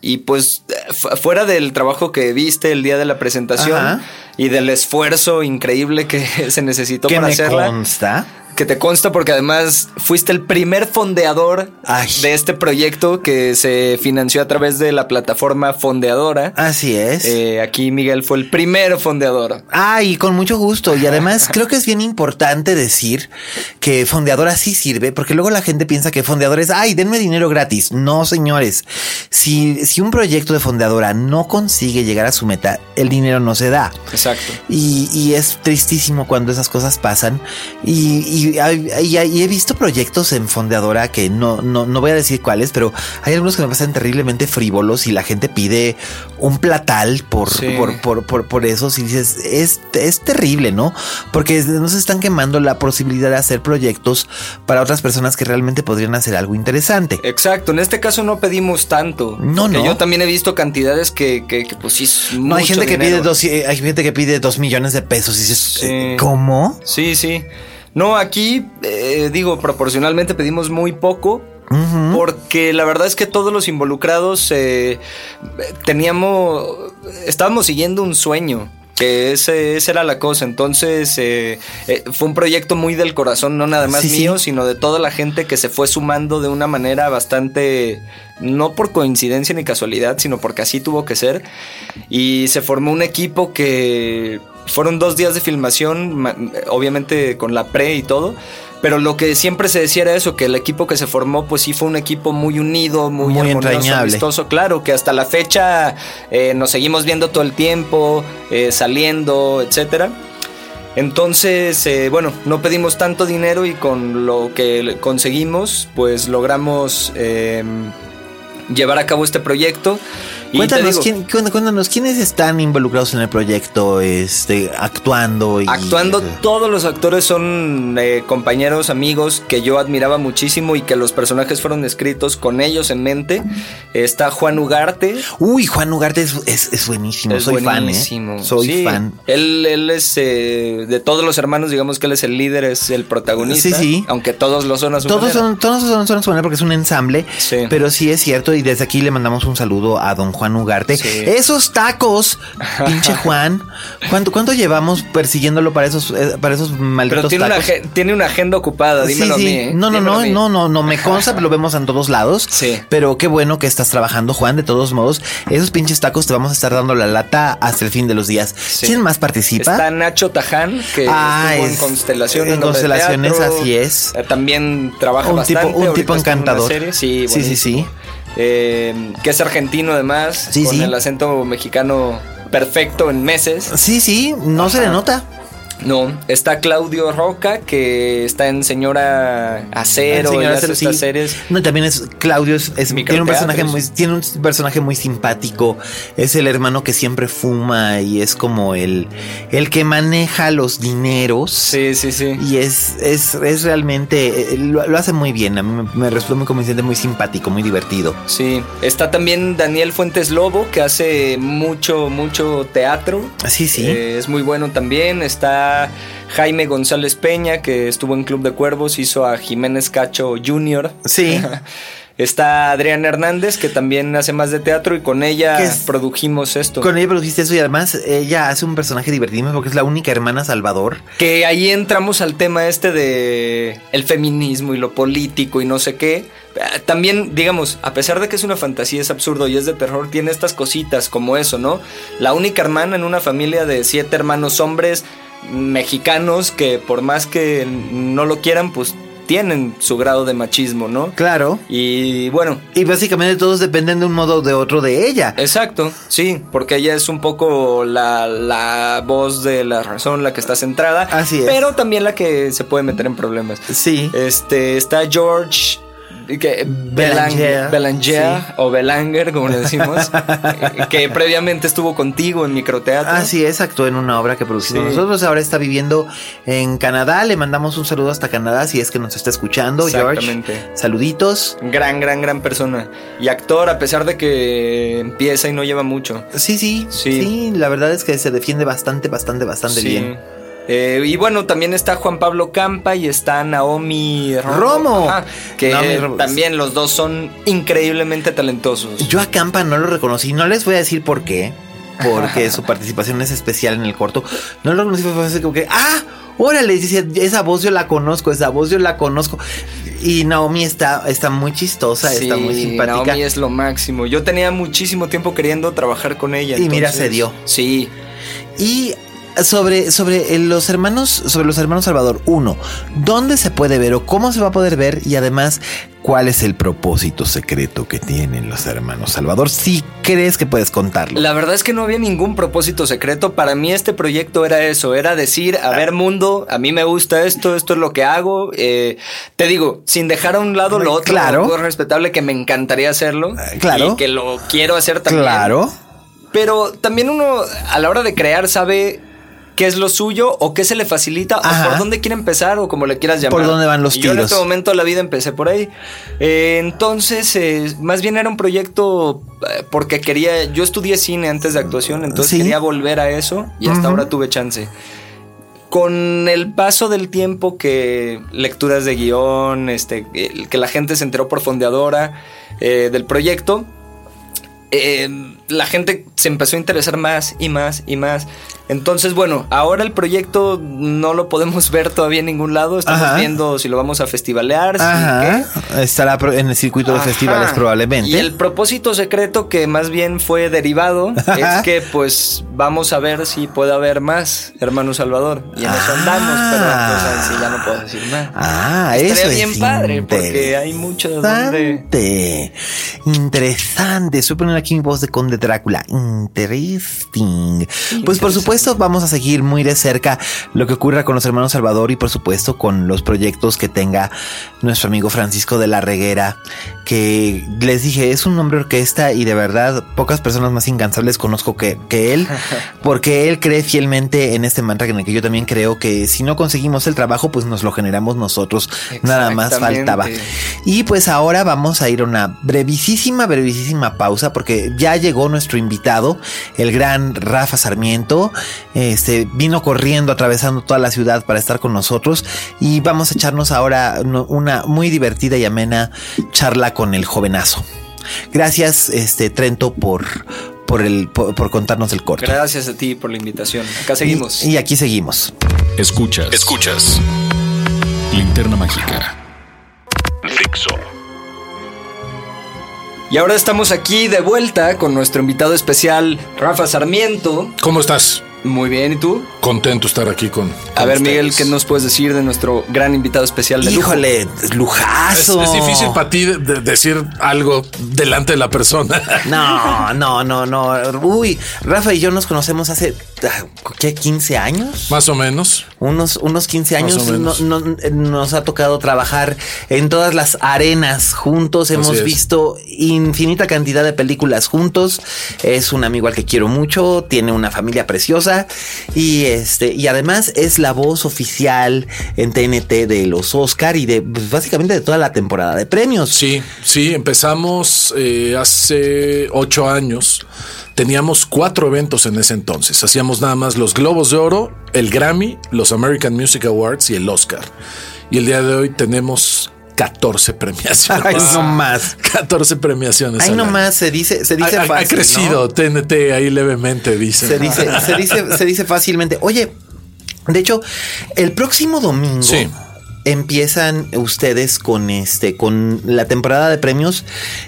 y pues fu- fuera del trabajo que viste el día de la presentación Ajá. Y del esfuerzo increíble que se necesitó para me hacerla. consta. Que te consta porque además fuiste el primer fondeador Ay. de este proyecto que se financió a través de la plataforma Fondeadora. Así es. Eh, aquí Miguel fue el primer fondeador. Ah, y con mucho gusto. Y además creo que es bien importante decir que Fondeadora sí sirve, porque luego la gente piensa que Fondeadora es, ay, denme dinero gratis. No, señores. Si, si un proyecto de Fondeadora no consigue llegar a su meta, el dinero no se da. Exacto. Y, y es tristísimo cuando esas cosas pasan. Y, y- y- y he visto proyectos en Fondeadora que no, no, no voy a decir cuáles, pero hay algunos que me pasan terriblemente frívolos y la gente pide un platal por, Sí. por, por, por, por eso. Si dices, es, es terrible, ¿no? Porque nos están quemando la posibilidad de hacer proyectos para otras personas que realmente podrían hacer algo interesante. Exacto. En este caso no pedimos tanto. No, no. Yo también he visto cantidades que, que, que, pues sí. No hay gente que pide dos, eh, hay gente que pide dos millones de pesos y dices, Sí. ¿cómo? Sí, sí. No, aquí eh, digo, proporcionalmente pedimos muy poco. Porque la verdad es que todos los involucrados eh, teníamos, estábamos siguiendo un sueño. Que ese, esa era la cosa. Entonces, eh, eh, fue un proyecto muy del corazón, no nada más Sí, sí. mío, sino de toda la gente que se fue sumando de una manera bastante, no por coincidencia ni casualidad, sino porque así tuvo que ser. Y se formó un equipo que fueron dos días de filmación, ma- obviamente con la pre y todo. Pero lo que siempre se decía era eso, que el equipo que se formó, pues sí fue un equipo muy unido, muy, Muy armonioso, entrañable. amistoso. Claro, que hasta la fecha eh, nos seguimos viendo todo el tiempo, eh, saliendo, etcétera. Entonces, eh, bueno, no pedimos tanto dinero y con lo que conseguimos, pues logramos eh, llevar a cabo este proyecto. Cuéntanos, digo, quién- cuént- cuéntanos, ¿quiénes están involucrados en el proyecto, este, actuando? Y, Actuando, todos los actores son eh, compañeros, amigos que yo admiraba muchísimo y que los personajes fueron escritos con ellos en mente. Está Juan Ugarte. Uy, Juan Ugarte es, es- es buenísimo, es soy buenísimo. fan, ¿eh? Soy Sí, fan. Él, él es eh, de todos los hermanos, digamos que él es el líder, es el protagonista. Sí, sí. Aunque todos lo son a su Todos manera. son, todos son, son a su manera porque es un ensamble, Sí. pero sí es cierto y desde aquí le mandamos un saludo a don Juan Ugarte. Sí. Esos tacos, pinche Juan, ¿cuánto, cuánto llevamos persiguiéndolo para esos, eh, para esos malditos Pero tiene una, tacos? agen- tiene una agenda ocupada, dímelo sí, a mí. ¿eh? No, no, Dímelo no, no, no, no me consta, pero lo vemos en todos lados. Sí. Pero qué bueno que estás trabajando, Juan. De todos modos, esos pinches tacos te vamos a estar dando la lata hasta el fin de los días. ¿Quién más participa? Está Nacho Taján, que Ah, estuvo en es- Constelaciones. en Constelaciones, teatro. así es. Eh, También trabaja Un tipo- un tipo encantador. Sí, Sí, sí, sí. Eh, que es argentino además, Sí, con sí. el acento mexicano perfecto en meses. Sí, sí, no se le nota. No, está Claudio Roca, que está en Señora Acero, Señora y hace Cero, estas sí. series. No, también es Claudio, es, es- tiene un personaje muy, tiene un personaje muy simpático. Es el hermano que siempre fuma y es como el, el que maneja los dineros. Sí, sí, sí. Y es, es, es realmente, eh, lo, lo hace muy bien. A mí me, me resulta muy convincente, muy simpático, muy divertido. Sí, está también Daniel Fuentes Lobo, que hace mucho, mucho teatro. Sí, sí. Eh, es muy bueno también. Está Jaime González Peña, que estuvo en Club de Cuervos, hizo a Jiménez Cacho Jr. Sí. Está Adriana Hernández, que también hace más de teatro, y con ella es- produjimos esto. Con ella produjiste eso y además ella hace un personaje divertido porque es la única hermana Salvador. Que ahí entramos al tema este de el feminismo y lo político y no sé qué. También, digamos, a pesar de que es una fantasía, es absurdo y es de terror, tiene estas cositas como eso, ¿no? La única hermana en una familia de siete hermanos hombres mexicanos que por más que no lo quieran, pues tienen su grado de machismo, ¿no? Claro. Y bueno, Y básicamente todos dependen de un modo o de otro de ella. Exacto, sí, porque ella es un poco la, la voz de la razón, la que está centrada. Así es. Pero también la que se puede meter en problemas. Sí. Este, está George. Que, Belanger, Belang- Belanger o Belanger, como le decimos, eh, que previamente estuvo contigo en microteatro. Así es, actuó en una obra que producimos Sí. nosotros. Ahora está viviendo en Canadá. Le mandamos un saludo hasta Canadá si es que nos está escuchando, George. Exactamente. Saluditos. Gran, gran, gran persona. Y actor, a pesar de que empieza y no lleva mucho. Sí, sí, sí, Sí. La verdad es que se defiende bastante, bastante, bastante Sí. bien. Eh, y bueno, también está Juan Pablo Campa y está Naomi Romo. Ajá, que Naomi Romo. también los dos son increíblemente talentosos. Yo a Campa no lo reconocí. No les voy a decir por qué. Porque su participación es especial en el corto. No lo reconocí. Fue así como que, ah, órale, dice, esa voz yo la conozco, esa voz yo la conozco. Y Naomi está, está muy chistosa, está muy simpática. Naomi es lo máximo. Yo tenía muchísimo tiempo queriendo trabajar con ella. Y mira, se dio. Sí. Y sobre, sobre eh, los hermanos, sobre los hermanos Salvador, uno, ¿dónde se puede ver o cómo se va a poder ver? Y además, ¿cuál es el propósito secreto que tienen los hermanos Salvador? Si crees que puedes contarlo. La verdad es que no había ningún propósito secreto. Para mí este proyecto era eso, era decir, a ver mundo, a mí me gusta esto, esto es lo que hago. Eh, te digo, sin dejar a un lado lo otro, Claro. lo respetable que me encantaría hacerlo. Eh, claro. Y que lo quiero hacer también. Claro. Pero también uno a la hora de crear sabe qué es lo suyo o qué se le facilita Ajá. o por dónde quiere empezar o como le quieras llamar. Por dónde van los Y Yo en tiros. este momento de la vida empecé por ahí. Eh, entonces, eh, más bien era un proyecto eh, porque quería, yo estudié cine antes de actuación, entonces Sí. quería volver a eso y hasta ahora tuve chance. Con el paso del tiempo que lecturas de guion, este, que que la gente se enteró por fondeadora eh, del proyecto, eh, la gente se empezó a interesar más y más y más. Entonces, bueno, ahora el proyecto no lo podemos ver todavía en ningún lado. Estamos Ajá. viendo si lo vamos a festivalear. si Ajá. qué. Estará en el circuito de festivales probablemente. Y el propósito secreto que más bien fue derivado es que pues vamos a ver si puede haber más hermano Salvador. Y en eso andamos, pero pues ahí sí ya no puedo decir nada. Ah, Estaría eso es bien padre, porque hay mucho de donde- Interesante. Interesante. Estoy poniendo aquí mi voz de Conde Drácula. Interesting. Pues por supuesto vamos a seguir muy de cerca lo que ocurra con los hermanos Salvador y por supuesto con los proyectos que tenga nuestro amigo Francisco de la Reguera, que les dije es un nombre orquesta y de verdad pocas personas más incansables conozco que, que él, porque él cree fielmente en este mantra en el que yo también creo que si no conseguimos el trabajo, pues nos lo generamos nosotros. Nada más faltaba. Y pues ahora vamos a ir a una brevísima, brevísima pausa porque ya llegó nuestro invitado, el gran Rafa Sarmiento. Este vino corriendo, atravesando toda la ciudad para estar con nosotros y vamos a echarnos ahora una muy divertida y amena charla con el jovenazo. Gracias, este Trento, por, por, el, por, por contarnos el corto. Gracias a ti por la invitación. Acá seguimos. Y, y aquí seguimos. Escuchas. Escuchas. Linterna mágica. Dixo. Y ahora estamos aquí de vuelta con nuestro invitado especial, Rafa Sarmiento. ¿Cómo estás? Muy bien, ¿y tú? Contento estar aquí con. A ver, Miguel. ¿qué nos puedes decir de nuestro gran invitado especial de? Híjole, lujazo. es difícil para ti de- de decir algo delante de la persona. No, no, no, no. Uy, Rafa y yo nos conocemos hace, ¿qué? ¿15 años? Más o menos. Unos, unos 15 Más años no- no- nos ha tocado trabajar en todas las arenas juntos. Hemos visto infinita cantidad de películas juntos. Es un amigo al que quiero mucho, tiene una familia preciosa y este y además es la voz oficial en TNT de los Oscar y de pues, básicamente de toda la temporada de premios. Sí, sí, empezamos eh, hace ocho años. Teníamos cuatro eventos en ese entonces. Hacíamos nada más los Globos de Oro, el Grammy, los American Music Awards y el Oscar. Y el día de hoy tenemos 14 premiaciones. Ay, no más. 14 premiaciones. Ahí al año. nomás se dice, se dice Ha, ha- ha fácil, ¿no? crecido TNT ahí levemente, dice. Se dice, se dice, se dice fácilmente. Oye, de hecho, el próximo domingo. Sí. Empiezan ustedes con este, con la temporada de premios.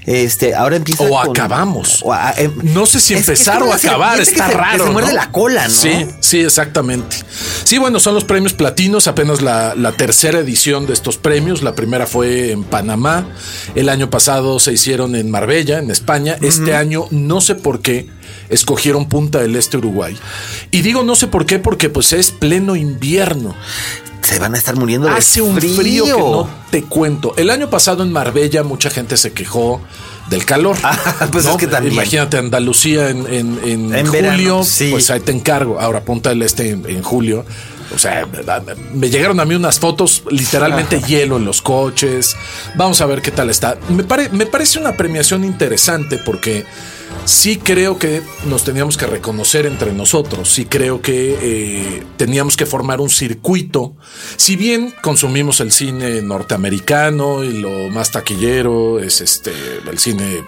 Este, ahora empieza. O con- acabamos. o a- em- No sé si empezar o acabar, está que se- que raro. se muerde ¿no? la cola, ¿no? Sí, sí, exactamente. Sí, bueno, son los premios platinos, apenas la, la tercera edición de estos premios. La primera fue en Panamá. El año pasado se hicieron en Marbella, en España. Este año, no sé por qué, escogieron Punta del Este, Uruguay. Y digo no sé por qué, porque pues es pleno invierno. Se van a estar muriendo de Hace un frío. que no te cuento. El año pasado en Marbella mucha gente se quejó del calor. Ah, pues es que también. Imagínate Andalucía en, en, en En julio, verano, sí. pues ahí te encargo. Ahora Punta del Este en, en julio. O sea, me llegaron a mí unas fotos, literalmente hielo en los coches. Vamos a ver qué tal está. Me, pare- me parece una premiación interesante porque sí creo que nos teníamos que reconocer entre nosotros. Sí creo que eh, teníamos que formar un circuito. Si bien consumimos el cine norteamericano y lo más taquillero es este el cine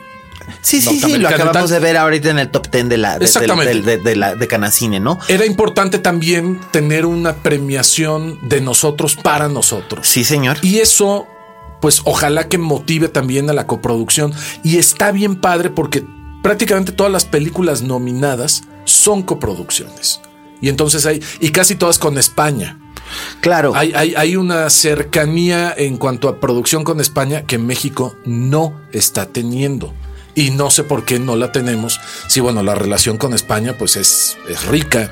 Sí, sí, sí, lo acabamos de ver ahorita en el top 10 de la de, Exactamente. de, de- de la de Canacine, ¿no? Era importante también tener una premiación de nosotros para nosotros. Sí, señor. Y eso, pues ojalá que motive también a la coproducción. Y está bien padre porque prácticamente todas las películas nominadas son coproducciones. Y entonces hay, y casi todas con España. Claro. Hay, hay, hay una cercanía en cuanto a producción con España que México no está teniendo. Y no sé por qué no la tenemos. Sí, bueno, la relación con España pues es, es rica,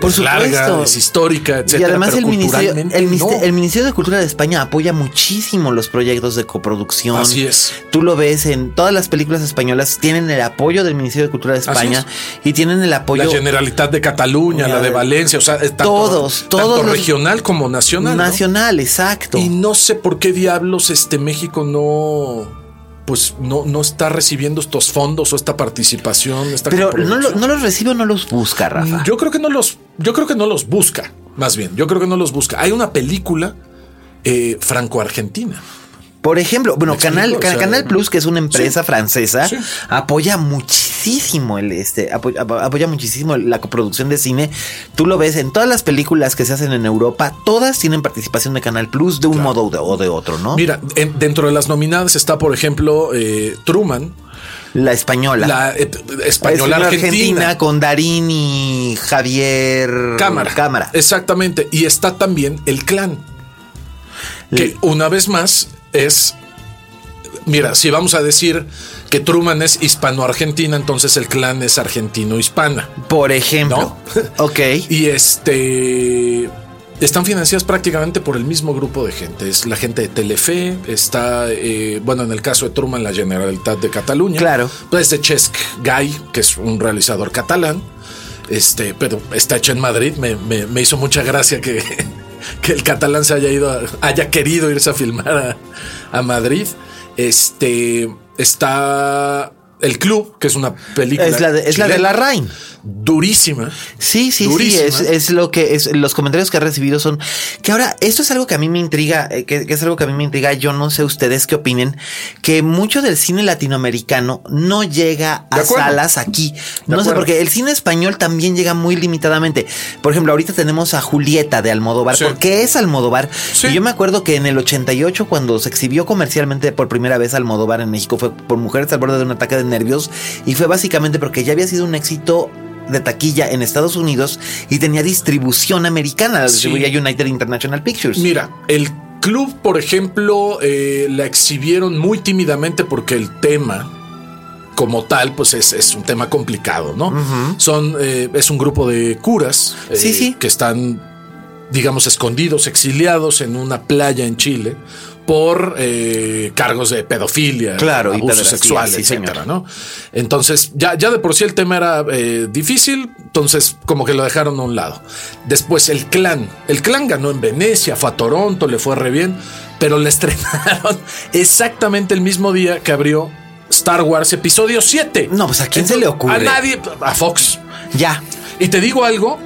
Por es larga, supuesto. es histórica, etc. y además el ministerio, culturalmente el, Ministe- no. el Ministerio de Cultura de España apoya muchísimo los proyectos de coproducción. Así es. Tú lo ves en todas las películas españolas, tienen el apoyo del Ministerio de Cultura de España y tienen el apoyo La Generalitat de Cataluña, la de Valencia, o sea, tanto, Todos, tanto todos los- regional como nacional. ¿no? nacional, exacto. Y no sé por qué diablos este México no pues no, no está recibiendo estos fondos o esta participación, esta Pero no, lo- no los recibe o no los busca, Rafa. Yo creo que no los, yo creo que no los busca, más bien. Yo creo que no los busca. Hay una película eh, franco-argentina. Por ejemplo, bueno. Canal, Canal Plus, que es una empresa sí, francesa, sí. apoya muchísimo el este, apo- apo- apoya, muchísimo la coproducción de cine. Tú lo ves en todas las películas que se hacen en Europa, todas tienen participación de Canal Plus de un modo o de, o de otro, ¿no? Mira, en- dentro de las nominadas está, por ejemplo, eh, Truman, la española. la eh, española Es una argentina. con Darín y Javier Cámara. Cámara. Exactamente. Y está también el clan. Que una vez más es. Mira, si vamos a decir que Truman es hispano-argentina, entonces el clan es argentino-hispana. Por ejemplo. Ok. Y este. Están financiadas prácticamente por el mismo grupo de gente. Es la gente de Telefe, está, eh, bueno, en el caso de Truman, la Generalitat de Cataluña. Claro. Pues de Chesc Gay, que es un realizador catalán. Este, pero está hecho en Madrid. Me, me- me hizo mucha gracia que, que el catalán se haya ido, a- haya querido irse a filmar a, a Madrid. Este está el club, que es una película. Es la de, es la de la Rain. Durísima. Sí, sí, Durísima. sí, es, es lo que es los comentarios que ha recibido son que ahora esto es algo que a mí me intriga, eh, que, que es algo que a mí me intriga, yo no sé ustedes qué opinen, que mucho del cine latinoamericano no llega a salas aquí. No sé, porque el cine español también llega muy limitadamente. Por ejemplo, ahorita tenemos a Julieta de Almodóvar, Sí. porque es Almodóvar. Sí. Y yo me acuerdo que en el 88, cuando se exhibió comercialmente por primera vez Almodóvar en México, fue por Mujeres al borde de un ataque de nervios, y fue básicamente porque ya había sido un éxito de taquilla en Estados Unidos y tenía distribución americana, la Sí. distribuía United International Pictures. Mira, el club, por ejemplo, eh, la exhibieron muy tímidamente porque el tema como tal, pues es, es un tema complicado, ¿no? Son, eh, es un grupo de curas eh, Sí, sí. que están, digamos, escondidos, exiliados en una playa en Chile por eh, cargos de pedofilia, Claro, abuso pederastía, sexual, sí, etcétera, ¿no? Entonces, ya, ya de por sí el tema era eh, difícil, entonces como que lo dejaron a un lado. Después el clan, el clan ganó en Venecia, fue a Toronto, le fue re bien, pero le estrenaron exactamente el mismo día que abrió Star Wars Episodio 7. No, pues, ¿a quién se le ocurre? A nadie, a Fox. Ya. Y te digo algo,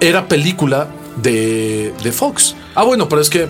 era película de, de Fox. Ah, bueno, pero es que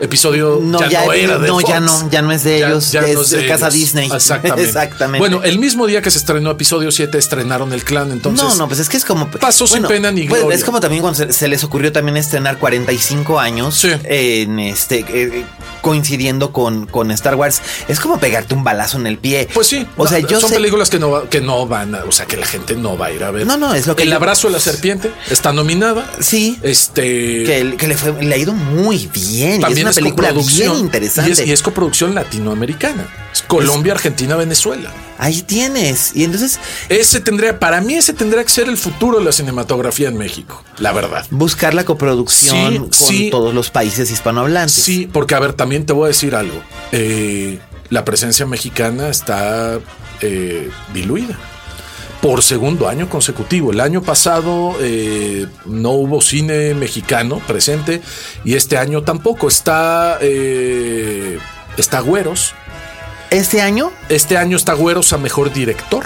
Episodio No, ya, ya- no era de no, Fox. ya no, ya no es de ellos, es de Casa Disney. Exactamente. Exactamente. Bueno, el mismo día que se estrenó episodio 7 estrenaron el clan, entonces. no, no, pues es que es como. Pasó sin pena ni pues, gloria. Es como también cuando se, se les ocurrió también estrenar 45 años Sí. en este. eh, coincidiendo con, con Star Wars. Es como pegarte un balazo en el pie. Pues sí, O sea, no, yo son sé- películas que no, que no van a, o sea, que la gente no va a ir a ver. No, no, es lo que El yo- abrazo de la serpiente está nominada. Sí. Este. Que, que le, fue- le ha ido muy bien. y también es una es película bien interesante. Y es, y es coproducción latinoamericana. Es Colombia, Argentina, Venezuela. Ahí tienes. Y entonces Ese tendría, para mí, ese tendría que ser el futuro de la cinematografía en México, la verdad. buscar la coproducción Sí, con sí. todos los países hispanohablantes. Sí, porque a ver, también te voy a decir algo. Eh, la presencia mexicana está eh, diluida por segundo año consecutivo. El año pasado eh, no hubo cine mexicano presente y este año tampoco. Está, eh, está Güeros. Este año, Este año está Güeros a mejor director.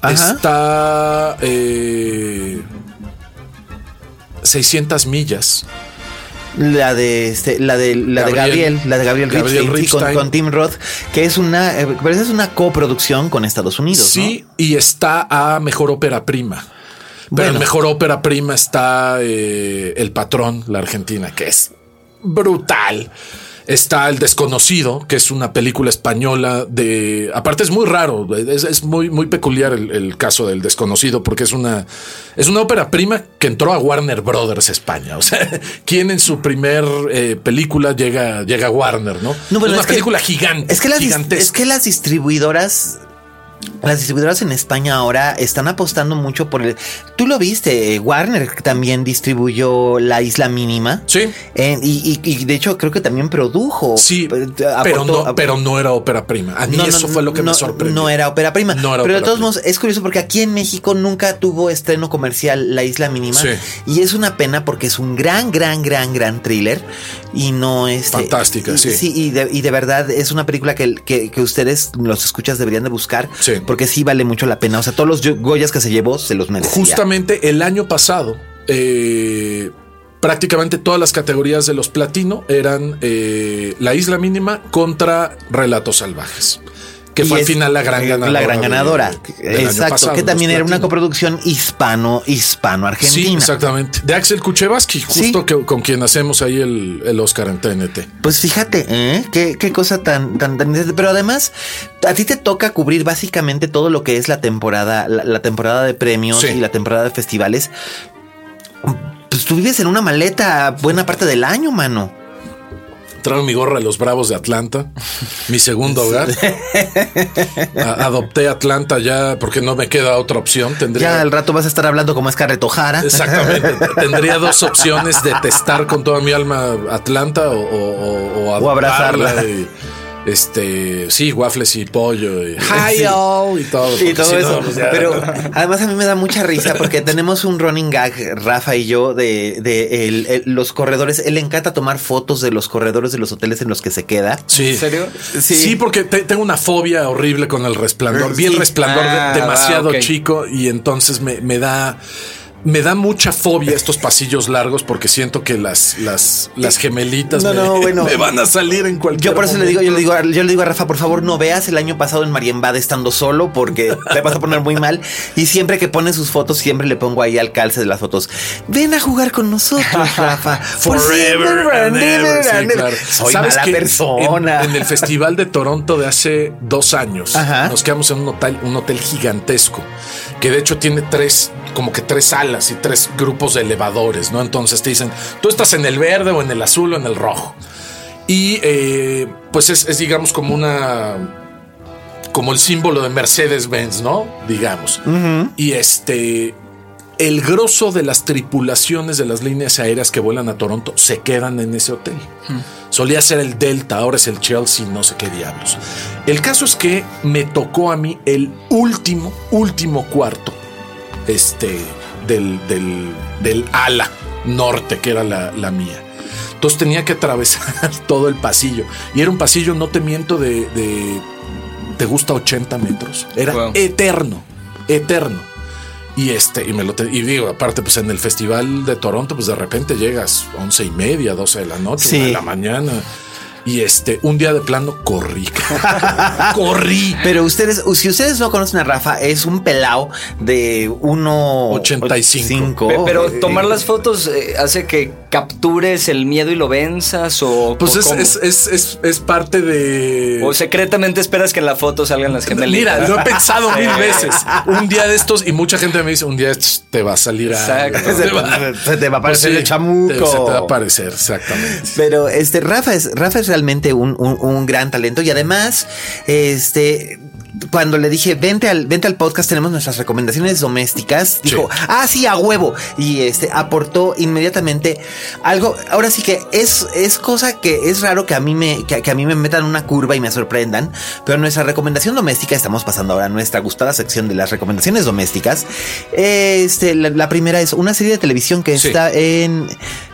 Ajá. Está eh, 600 millas. La de este, la de la de Gabriel. Gabriel, la de Gabriel, Gabriel Ripstein, sí, con, Ripstein. con Tim Roth, que es una, eh, esa es una coproducción con Estados Unidos. Sí, y está a mejor ópera prima. Pero Bueno. en mejor ópera prima está eh, El Patrón, la Argentina, que es brutal. Está El Desconocido, que es una película española de. Aparte, es muy raro. Es, es muy, muy peculiar el, el caso del Desconocido, porque es una. Es una ópera prima que entró a Warner Brothers España. O sea, ¿quién en su primer eh, película llega, llega a Warner, no? No, bueno, es una es que- película gigante. Es que las, es que las distribuidoras las distribuidoras en España ahora están apostando mucho por el. Tú lo viste, eh, Warner también distribuyó La Isla Mínima. Sí. Eh, y, y- y de hecho creo que también produjo. Sí, eh, pero aportó- no, pero no era ópera prima. A mí No, no, eso fue lo que me sorprendió. No era ópera prima. No era pero de ópera todos prima. modos, es curioso porque aquí en México nunca tuvo estreno comercial La Isla Mínima. Sí. Y es una pena porque es un gran, gran, gran, gran thriller. Y no es. Fantástica, sí. Sí, y de, y de verdad es una película que, que, que ustedes, los escuchas, deberían de buscar. Sí. Porque sí vale mucho la pena. O sea, todos los Goyas que se llevó se los merecía. Justamente el año pasado, eh, prácticamente todas las categorías de los platino eran eh, La Isla Mínima contra Relatos Salvajes. Que fue al final la gran ganadora. La gran ganadora. Exacto. pasado, que también era una coproducción hispano, hispano-argentina. Sí, exactamente. De Axel Kuchevaski, justo Sí. que- con quien hacemos ahí el, el Oscar en TNT. Pues fíjate, ¿eh? Qué, qué cosa tan, tan. Pero además, a ti te toca cubrir básicamente todo lo que es la temporada, la, la temporada de premios Sí. y la temporada de festivales. Pues tú vives en una maleta buena parte del año, mano. Traigo mi gorra de los Bravos de Atlanta, mi segundo hogar. A- adopté Atlanta ya porque no me queda otra opción. Tendría, Ya al rato vas a estar hablando como Scarlett O'Hara. Exactamente. Tendría dos opciones de testar con toda mi alma Atlanta o, o, o O abrazarla. y, este, sí, waffles y pollo y, Sí. Y todo. Y porque todo si no, eso. pues Pero además a mí me da mucha risa porque tenemos un running gag, Rafa y yo, de, de el- el- los corredores. Él le encanta tomar fotos de los corredores de los hoteles en los que se queda. Sí. ¿En serio? Sí, porque te- tengo una fobia horrible con el resplandor. Vi el Sí. resplandor de- Ah, demasiado ok. chico y entonces me, me da. Me da mucha fobia estos pasillos largos porque siento que las, las, las gemelitas No, me, no, bueno. me van a salir en cualquier Yo por eso le digo, yo le digo, a- yo le digo a Rafa, por favor, no veas el año pasado en Mariembad estando solo porque te vas a poner muy mal. Y siempre que pone sus fotos, siempre le pongo ahí al calce de las fotos. Ven a jugar con nosotros, Rafa. Forever and ever, sí, claro. Soy ¿Sabes mala qué? persona. En, en el Festival de Toronto de hace dos años, Ajá. nos quedamos en un hotel, un hotel gigantesco, que de hecho tiene tres, como que tres salas y tres grupos de elevadores, ¿no? Entonces te dicen, tú estás en el verde o en el azul o en el rojo. Y eh, pues es, es, digamos, como una como el símbolo de Mercedes-Benz, ¿no? Digamos. Y este, el grosso de las tripulaciones de las líneas aéreas que vuelan a Toronto se quedan en ese hotel. Solía ser el Delta, ahora es el Chelsea, no sé qué diablos. El caso es que me tocó a mí el último, último cuarto este, del, del, del ala norte, que era la, la mía. Entonces tenía que atravesar todo el pasillo. Y era un pasillo, no te miento, de, de ¿te gusta 80 metros? Era Wow. eterno, eterno. Y este, y me lo te- y digo, aparte, pues en el festival de Toronto, pues de repente llegas once y media, 12 de la noche, Sí. una de la mañana. Y este, un día de plano corrí. corrí. Pero ustedes, si ustedes no conocen a Rafa, es un pelao de 1.85. Pe- Pero Eh, tomar las fotos eh, hace que captures el miedo y lo venzas o... Pues o es, es, es, es, es parte de. O secretamente esperas que en la foto salgan las gemelitas. Mira, lo he pensado mil veces. Un día de estos, y mucha gente me dice: un día ch, te va a salir a. Exacto. Se te- se te va a aparecer el chamuco. te- Se te va a aparecer, exactamente. Pero este Rafa es Rafa es realmente un, un- un gran talento y además este cuando le dije vente al vente al podcast tenemos nuestras recomendaciones domésticas dijo Sí. ah sí a huevo y este aportó inmediatamente algo ahora sí que es es cosa que es raro que a mí me que, que a mí me metan una curva y me sorprendan pero nuestra recomendación doméstica estamos pasando ahora a nuestra gustada sección de las recomendaciones domésticas este la, la primera es una serie de televisión que Sí. está en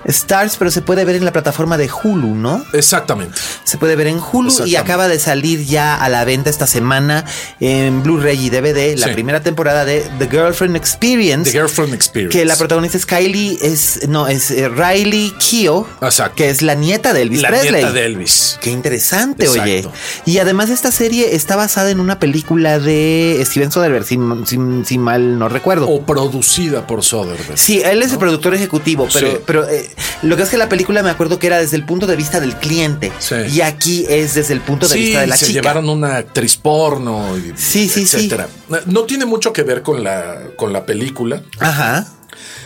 Stars pero se puede ver en la plataforma de Hulu no Exactamente. se puede ver en Hulu y acaba de salir ya a la venta esta semana en Blu-ray y DVD la primera temporada de The Girlfriend Experience. The Girlfriend Experience. Que la protagonista es Kylie, es no, es eh, Riley Keough, Exacto. que es la nieta de Elvis La Presley. nieta de Elvis. Qué interesante, Exacto. oye. Y además esta serie está basada en una película de Steven Soderbergh, si, si- si mal no recuerdo. O producida por Soderbergh. Sí, él es el productor ejecutivo, pero, Sí. pero eh, lo que es que la película me acuerdo que era desde el punto de vista del cliente Sí. y aquí es desde el punto de vista de la se chica. llevaron una actriz porno, Sí, sí, sí. etcétera. No tiene mucho que ver con la, con la película. Ajá,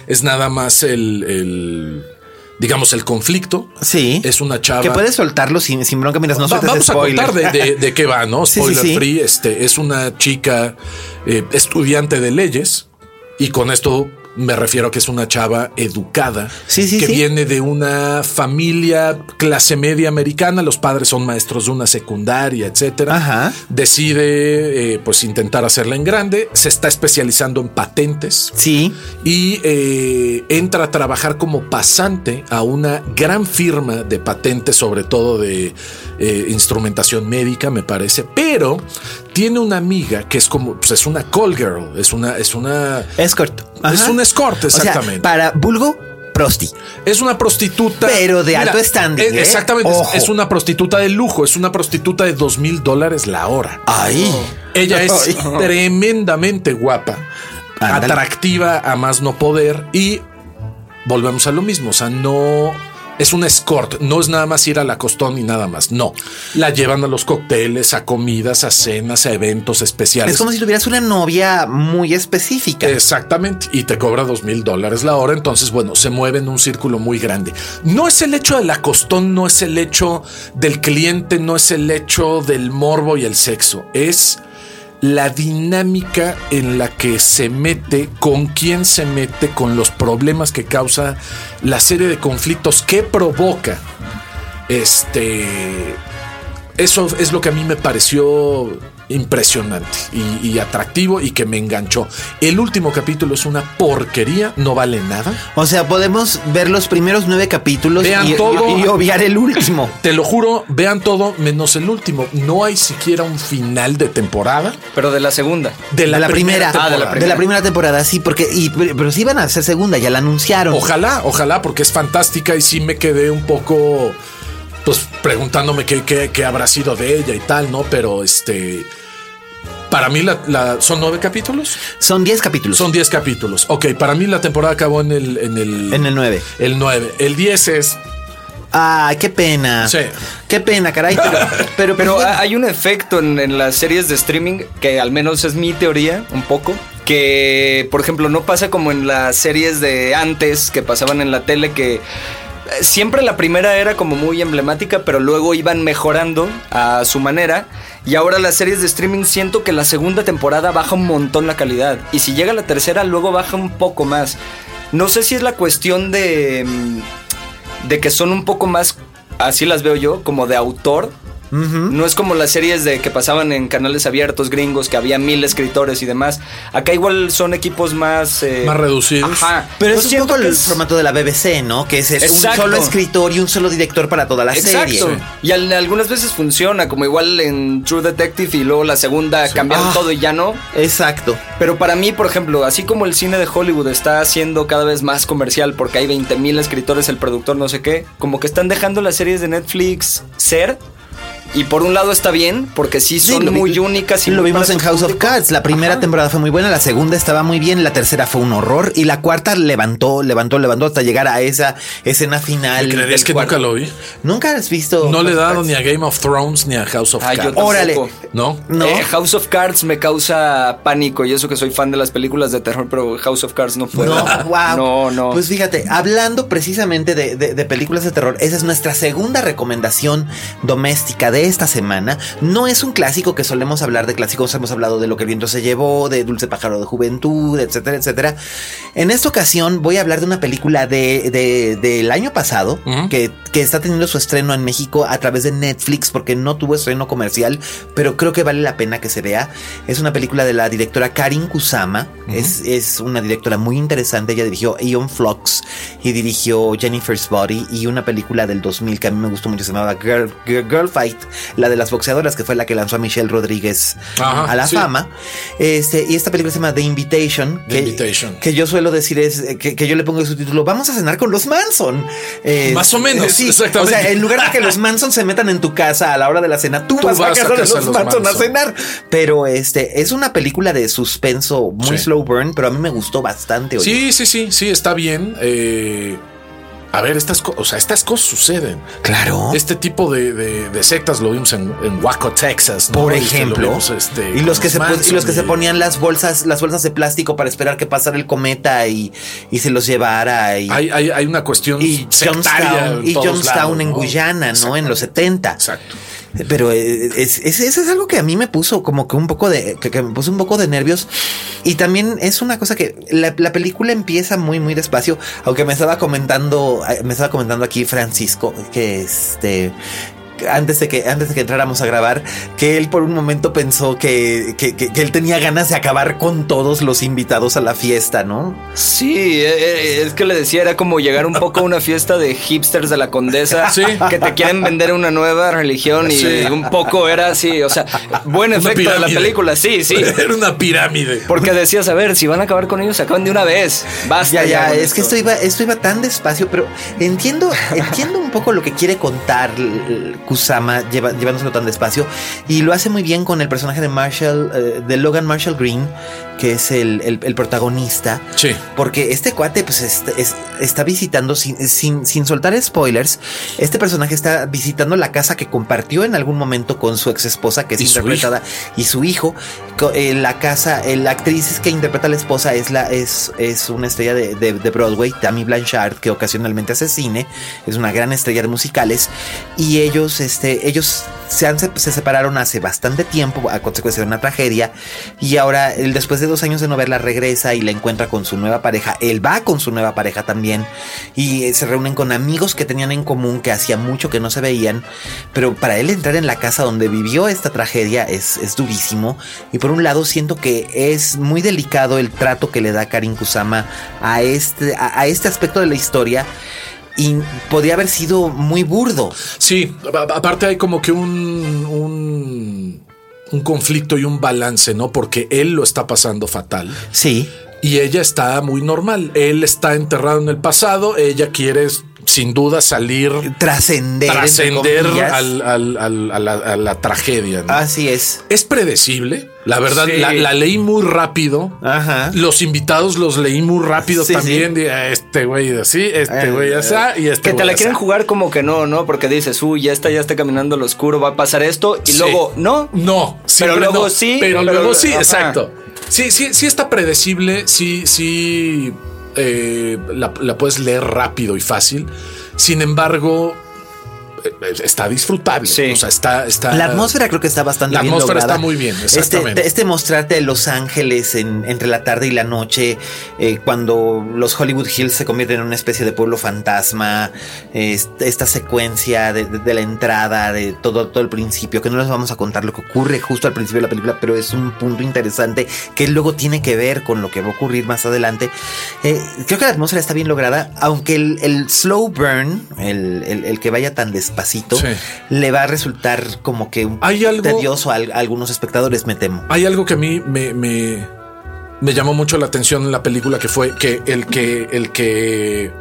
Es nada más el, el, digamos, el conflicto. sí. Es una chava. que puedes soltarlo sin, sin bronca mientras no Va- vamos a contar de, de- de qué va, ¿no? Sí, sí, Spoiler sí. free. Este es una chica eh, estudiante de leyes y con esto me refiero a que es una chava educada Sí, sí, que sí. viene de una familia clase media americana. Los padres son maestros de una secundaria, etcétera. Ajá. Decide, eh, pues, intentar hacerla en grande. Se está especializando en patentes Sí, y eh, entra a trabajar como pasante a una gran firma de patentes, sobre todo de eh, instrumentación médica, me parece. Pero tiene una amiga que es como, pues es una call girl, es una, es una, escort. Es un escort, O sea, exactamente. para vulgo, prosti. es una prostituta, Pero de alto standing, eh. Exactamente, es- Ojo. es una prostituta de lujo, es una prostituta de dos mil dólares la hora. Ay. Ella es Ay. tremendamente guapa, atractiva a más no poder y volvemos a lo mismo. O sea, no es un escort, no es nada más ir a la costón y nada más. No, la llevan a los cócteles, a comidas, a cenas, a eventos especiales. Es como si tuvieras una novia muy específica. Exactamente, y te cobra dos mil dólares la hora, entonces bueno, se mueve en un círculo muy grande. No es el hecho de la costón, no es el hecho del cliente, no es el hecho del morbo y el sexo, es la dinámica en la que se mete, con quién se mete, con los problemas que causa, la serie de conflictos que provoca. Este, eso es lo que a mí me pareció impresionante y, y atractivo y que me enganchó. El último capítulo es una porquería, no vale nada. O sea, podemos ver los primeros nueve capítulos Vean y, todo. y- y obviar el último. Te lo juro, vean todo menos el último. No hay siquiera un final de temporada Pero de la segunda. de la, de la primera. Ah, de la de primera. la primera temporada, sí, porque y, pero sí van a hacer segunda, ya la anunciaron. Ojalá, ojalá, porque es fantástica y sí me quedé un poco, pues preguntándome qué, qué- qué habrá sido de ella y tal, ¿no? Pero este, para mí la, la- son nueve capítulos. Son 10 capítulos. Son 10 capítulos. Ok, para mí la temporada acabó en el... En el, En el 9. El 9. El 10 es... Ay, qué pena. Sí. Qué pena, caray. Pero, pero, Pero pues, ha- hay un efecto en, en las series de streaming que al menos es mi teoría un poco. Que, por ejemplo, no pasa como en las series de antes que pasaban en la tele que eh, siempre la primera era como muy emblemática, pero luego iban mejorando a su manera. Y ahora las series de streaming siento que la segunda temporada baja un montón la calidad. Y si llega la tercera, luego baja un poco más. No sé si es la cuestión de, mm, de que son un poco más, así las veo yo, como de autor. No es como las series de que pasaban en canales abiertos gringos, que había mil escritores y demás. Acá igual son equipos más... eh, Más reducidos. Ajá. Pero Yo es un poco el es- formato de la BBC, ¿no? Que es, un solo escritor y un solo director para toda la Exacto. serie. Y al- algunas veces funciona, como igual en True Detective y luego la segunda cambiaron Ah. todo y ya no. Exacto. Pero para mí, por ejemplo, así como el cine de Hollywood está haciendo cada vez más comercial porque hay 20 mil escritores, el productor no sé qué, como que están dejando las series de Netflix ser. Y por un lado está bien, porque sí son lo vi- muy únicas y lo vimos en House of. Cards. La primera Ajá. temporada fue muy buena, la segunda estaba muy bien, la tercera fue un horror y la cuarta levantó, levantó, levantó hasta llegar a esa escena final. ¿Me creerías que cuarto. nunca lo vi? ¿Nunca has visto? No le he dado Cards? ni a Game of Thrones ni a House of yo Cards. Órale. ¿No? No. Eh, House of Cards me causa pánico y eso que soy fan de las películas de terror, pero House of Cards no puedo. No, wow. No, no. Pues fíjate, hablando precisamente de, de- de películas de terror, esa es nuestra segunda recomendación doméstica de esta semana. No es un clásico que solemos hablar de clásicos, hemos hablado de Lo que el viento se llevó, de Dulce pájaro de juventud, etcétera, etcétera. En esta ocasión voy a hablar de una película de, de- del año pasado que, que está teniendo su estreno en México a través de Netflix porque no tuvo estreno comercial, pero creo que vale la pena que se vea. Es una película de la directora Karin Kusama. es, es una directora muy interesante. Ella dirigió Ion Flux y dirigió Jennifer's Body y una película del 2000 que a mí me gustó mucho. Se llamaba Girl, Girl, Girl Fight, la de las boxeadoras, que fue la que lanzó a Michelle Rodríguez Ajá, a la sí. fama. Este, y esta película se llama The Invitation. The que, Invitation. que yo suelo decir es eh, que, que yo le pongo su título. Vamos a cenar con los Manson. Eh, Más o menos, sí, exactamente. O sea, en lugar de que los Manson se metan en tu casa a la hora de la cena, tú, Tú vas, a vas a casa de casa los, de los Manson, a cenar. Pero este es una película de suspenso muy Sí. slow burn, pero a mí me gustó bastante. oye. Sí, sí, sí, sí, está bien. Eh, a ver, estas, o sea, estas cosas suceden. Claro. Este tipo de, de- de sectas lo vimos en, en Waco, Texas. ¿no? Por Este, lo ejemplo, vimos, este, y los que se y los que se ponían las bolsas, las bolsas de plástico para esperar que pasara el cometa y, y se los llevara y, Hay, hay, hay una cuestión y Johnstown, en y Johnstown lados, en ¿no? Guyana, ¿no? En los 70. Exacto. Pero eh, es, es- eso es algo que a mí me puso como que un poco de, que, me puso un poco de nervios. Y también es una cosa que la, la película empieza muy, muy despacio. Aunque me estaba comentando, eh, me estaba comentando aquí Francisco que este, antes de que antes de que entráramos a grabar que él por un momento pensó que, que, que- que él tenía ganas de acabar con todos los invitados a la fiesta, ¿no? Sí, eh, eh, es que le decía, era como llegar un poco a una fiesta de hipsters de la condesa Sí. que te quieren vender una nueva religión y Sí. un poco era así, o sea, buen efecto de la película, sí, sí. Era una pirámide. Porque decías, a ver, si van a acabar con ellos, se acaban de una vez. Basta. Ya, ya, es que esto. iba, esto iba tan despacio, pero entiendo, entiendo un poco lo que quiere contar Kusama llevándoselo tan despacio y lo hace muy bien con el personaje de Marshall, eh, de Logan Marshall Green, que es el, el- el protagonista. Sí. Porque este cuate, pues, est- es- está visitando, sin, sin, sin soltar spoilers, este personaje está visitando la casa que compartió en algún momento con su ex esposa, que es Y su interpretada, y su hijo. Eh, la casa, eh, la actriz que interpreta a la esposa es, la, es, es una estrella de, de- de Broadway, Tammy Blanchard, que ocasionalmente hace cine, es una gran estrella de musicales, y ellos, este, ellos se, han, se se separaron hace bastante tiempo a consecuencia de una tragedia, y ahora después de dos años de no verla regresa y la encuentra con su nueva pareja, él va con su nueva pareja también, y eh, se reúnen con amigos que tenían en común, que hacía mucho que no se veían, pero para él entrar en la casa donde vivió esta tragedia es, es durísimo, y por un lado siento que es muy delicado el trato que le da Karin Kusama a este, a este aspecto de la historia, y podría haber sido muy burdo. Sí, aparte hay como que un, un, un conflicto y un balance, ¿no? Porque él lo está pasando fatal. Sí. Y ella está muy normal. Él está enterrado en el pasado. Ella quiere, sin duda, salir, Trascender. trascender al- al- al- a, la, a la tragedia. ¿no? Así es. Es predecible. La verdad, Sí. la, la leí muy rápido. Ajá. Los invitados los leí muy rápido Sí, también. "Ah, este güey así, este Eh, güey así, y este Que te la así". quieren jugar como que no, ¿no? Porque dices, uy, ya está, ya está caminando lo oscuro, va a pasar esto. Y luego, no. No, siempre luego no. sí, Pero, pero- luego sí, ajá. exacto. Sí, sí, sí está predecible, sí, sí eh, la, la puedes leer rápido y fácil. Sin embargo, está disfrutable. Sí. O sea, está, está. La atmósfera creo que está bastante La bien atmósfera lograda. está muy bien, Este, exactamente. este mostrarte Los Ángeles en- entre la tarde y la noche, eh, cuando los Hollywood Hills se convierten en una especie de pueblo fantasma, esta secuencia de, de- de la entrada, de todo, todo el principio, que no les vamos a contar lo que ocurre justo al principio de la película, pero es un punto interesante que luego tiene que ver con lo que va a ocurrir más adelante. Eh, creo que la atmósfera está bien lograda, aunque el, el slow burn, el, el- el que vaya tan despacito, Sí. le va a resultar como que un Hay algo- tedioso a, al- a algunos espectadores, me temo. Hay algo que a mí me, me, me llamó mucho la atención en la película que fue que el que el que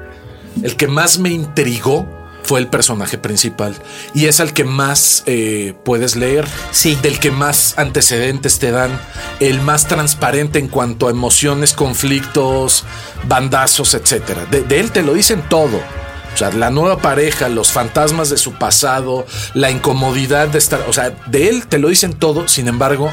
el que más me intrigó fue el personaje principal y es el que más eh, puedes leer, Sí. del que más antecedentes te dan, el más transparente en cuanto a emociones, conflictos, bandazos, etcétera. De, de él te lo dicen todo. Sea, la nueva pareja, los fantasmas de su pasado, la incomodidad de estar, o sea, de él te lo dicen todo, sin embargo,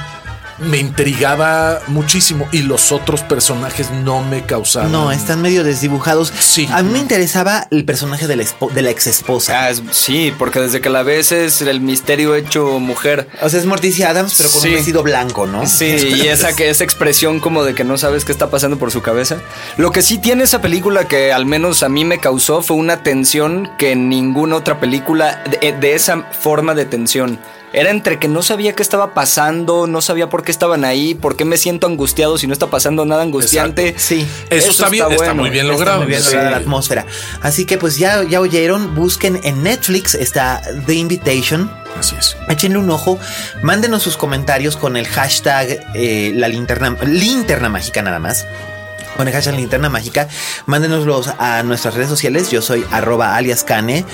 me intrigaba muchísimo y los otros personajes no me causaban. No, están medio desdibujados. Sí. A mí me interesaba el personaje de la, espo- de la ex esposa. Ah, es- sí, porque desde que la ves es el misterio hecho mujer. O sea, es Morticia Adams, pero con Sí. un vestido blanco, ¿no? Sí, y esa, que, esa expresión como de que no sabes qué está pasando por su cabeza. Lo que sí tiene esa película que al menos a mí me causó fue una tensión que ninguna otra película de, de esa forma de tensión. Era entre que no sabía qué estaba pasando, no sabía por qué estaban ahí, por qué me siento angustiado si no está pasando nada angustiante. Sí. Eso, está, bien, está bueno. muy bien Está logrado. muy bien Sí. lograda la atmósfera. Así que pues ya, ya oyeron, busquen en Netflix está The Invitation. Así es. Échenle un ojo, mándenos sus comentarios con el hashtag eh, la linterna, linterna mágica nada más. Con el hashtag linterna mágica, mándenoslos a nuestras redes sociales. Yo soy arroba alias Cane,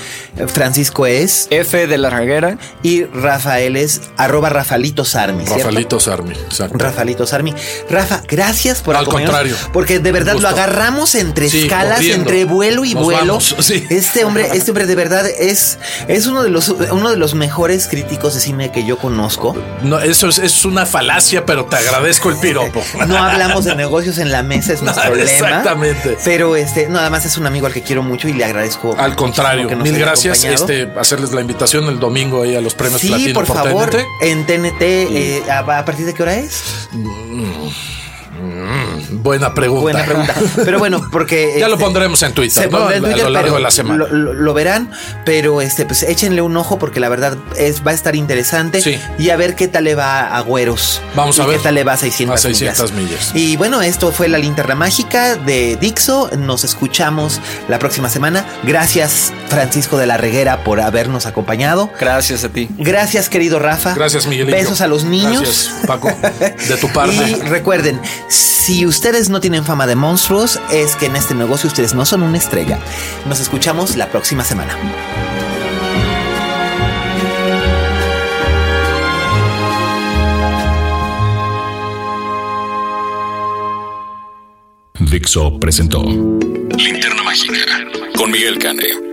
Francisco es F de la reguera. y Rafael es arroba Rafalito Sarmi. ¿cierto? Rafaelito Sarmi. Exacto. Rafalito Sarmi. Rafa, gracias por Al contrario. Porque de verdad lo agarramos entre Sí, escalas, corriendo. entre vuelo y Nos vuelo. vamos, sí. Este hombre, este hombre de verdad es, es uno de los uno de los mejores críticos de cine que yo conozco. No, eso es, es una falacia, pero te agradezco el piropo. No hablamos de negocios en la mesa, es Exactamente. Pero este, no, además es un amigo al que quiero mucho y le agradezco. Al contrario, muchísimo que nos mil gracias. acompañado. Este, hacerles la invitación el domingo ahí a los premios Sí, Platino por favor, TNT. en TNT, eh, ¿a, a partir de qué hora es? Buena pregunta. Buena pregunta. Pero bueno, porque. Ya lo este, pondremos en Twitter, se ¿no? pondrá en A- lo largo de la semana. Lo, lo- lo verán, pero este, pues échenle un ojo porque la verdad es, va a estar interesante. Sí. Y a ver qué tal le va a Güeros. Vamos a ver. qué tal le va a 600, A 600 millas. Y bueno, esto fue la linterna mágica de Dixo. Nos escuchamos la próxima semana. Gracias, Francisco de la Reguera, por habernos acompañado. Gracias a ti. Gracias, querido Rafa. Gracias, Miguelito. Besos a los niños. Gracias, Paco. De tu parte. Y recuerden, si ustedes no tienen fama de monstruos, es que en este negocio ustedes no son una estrella. Nos escuchamos la próxima semana. Dixo presentó Linterna Mágica con Miguel Cane.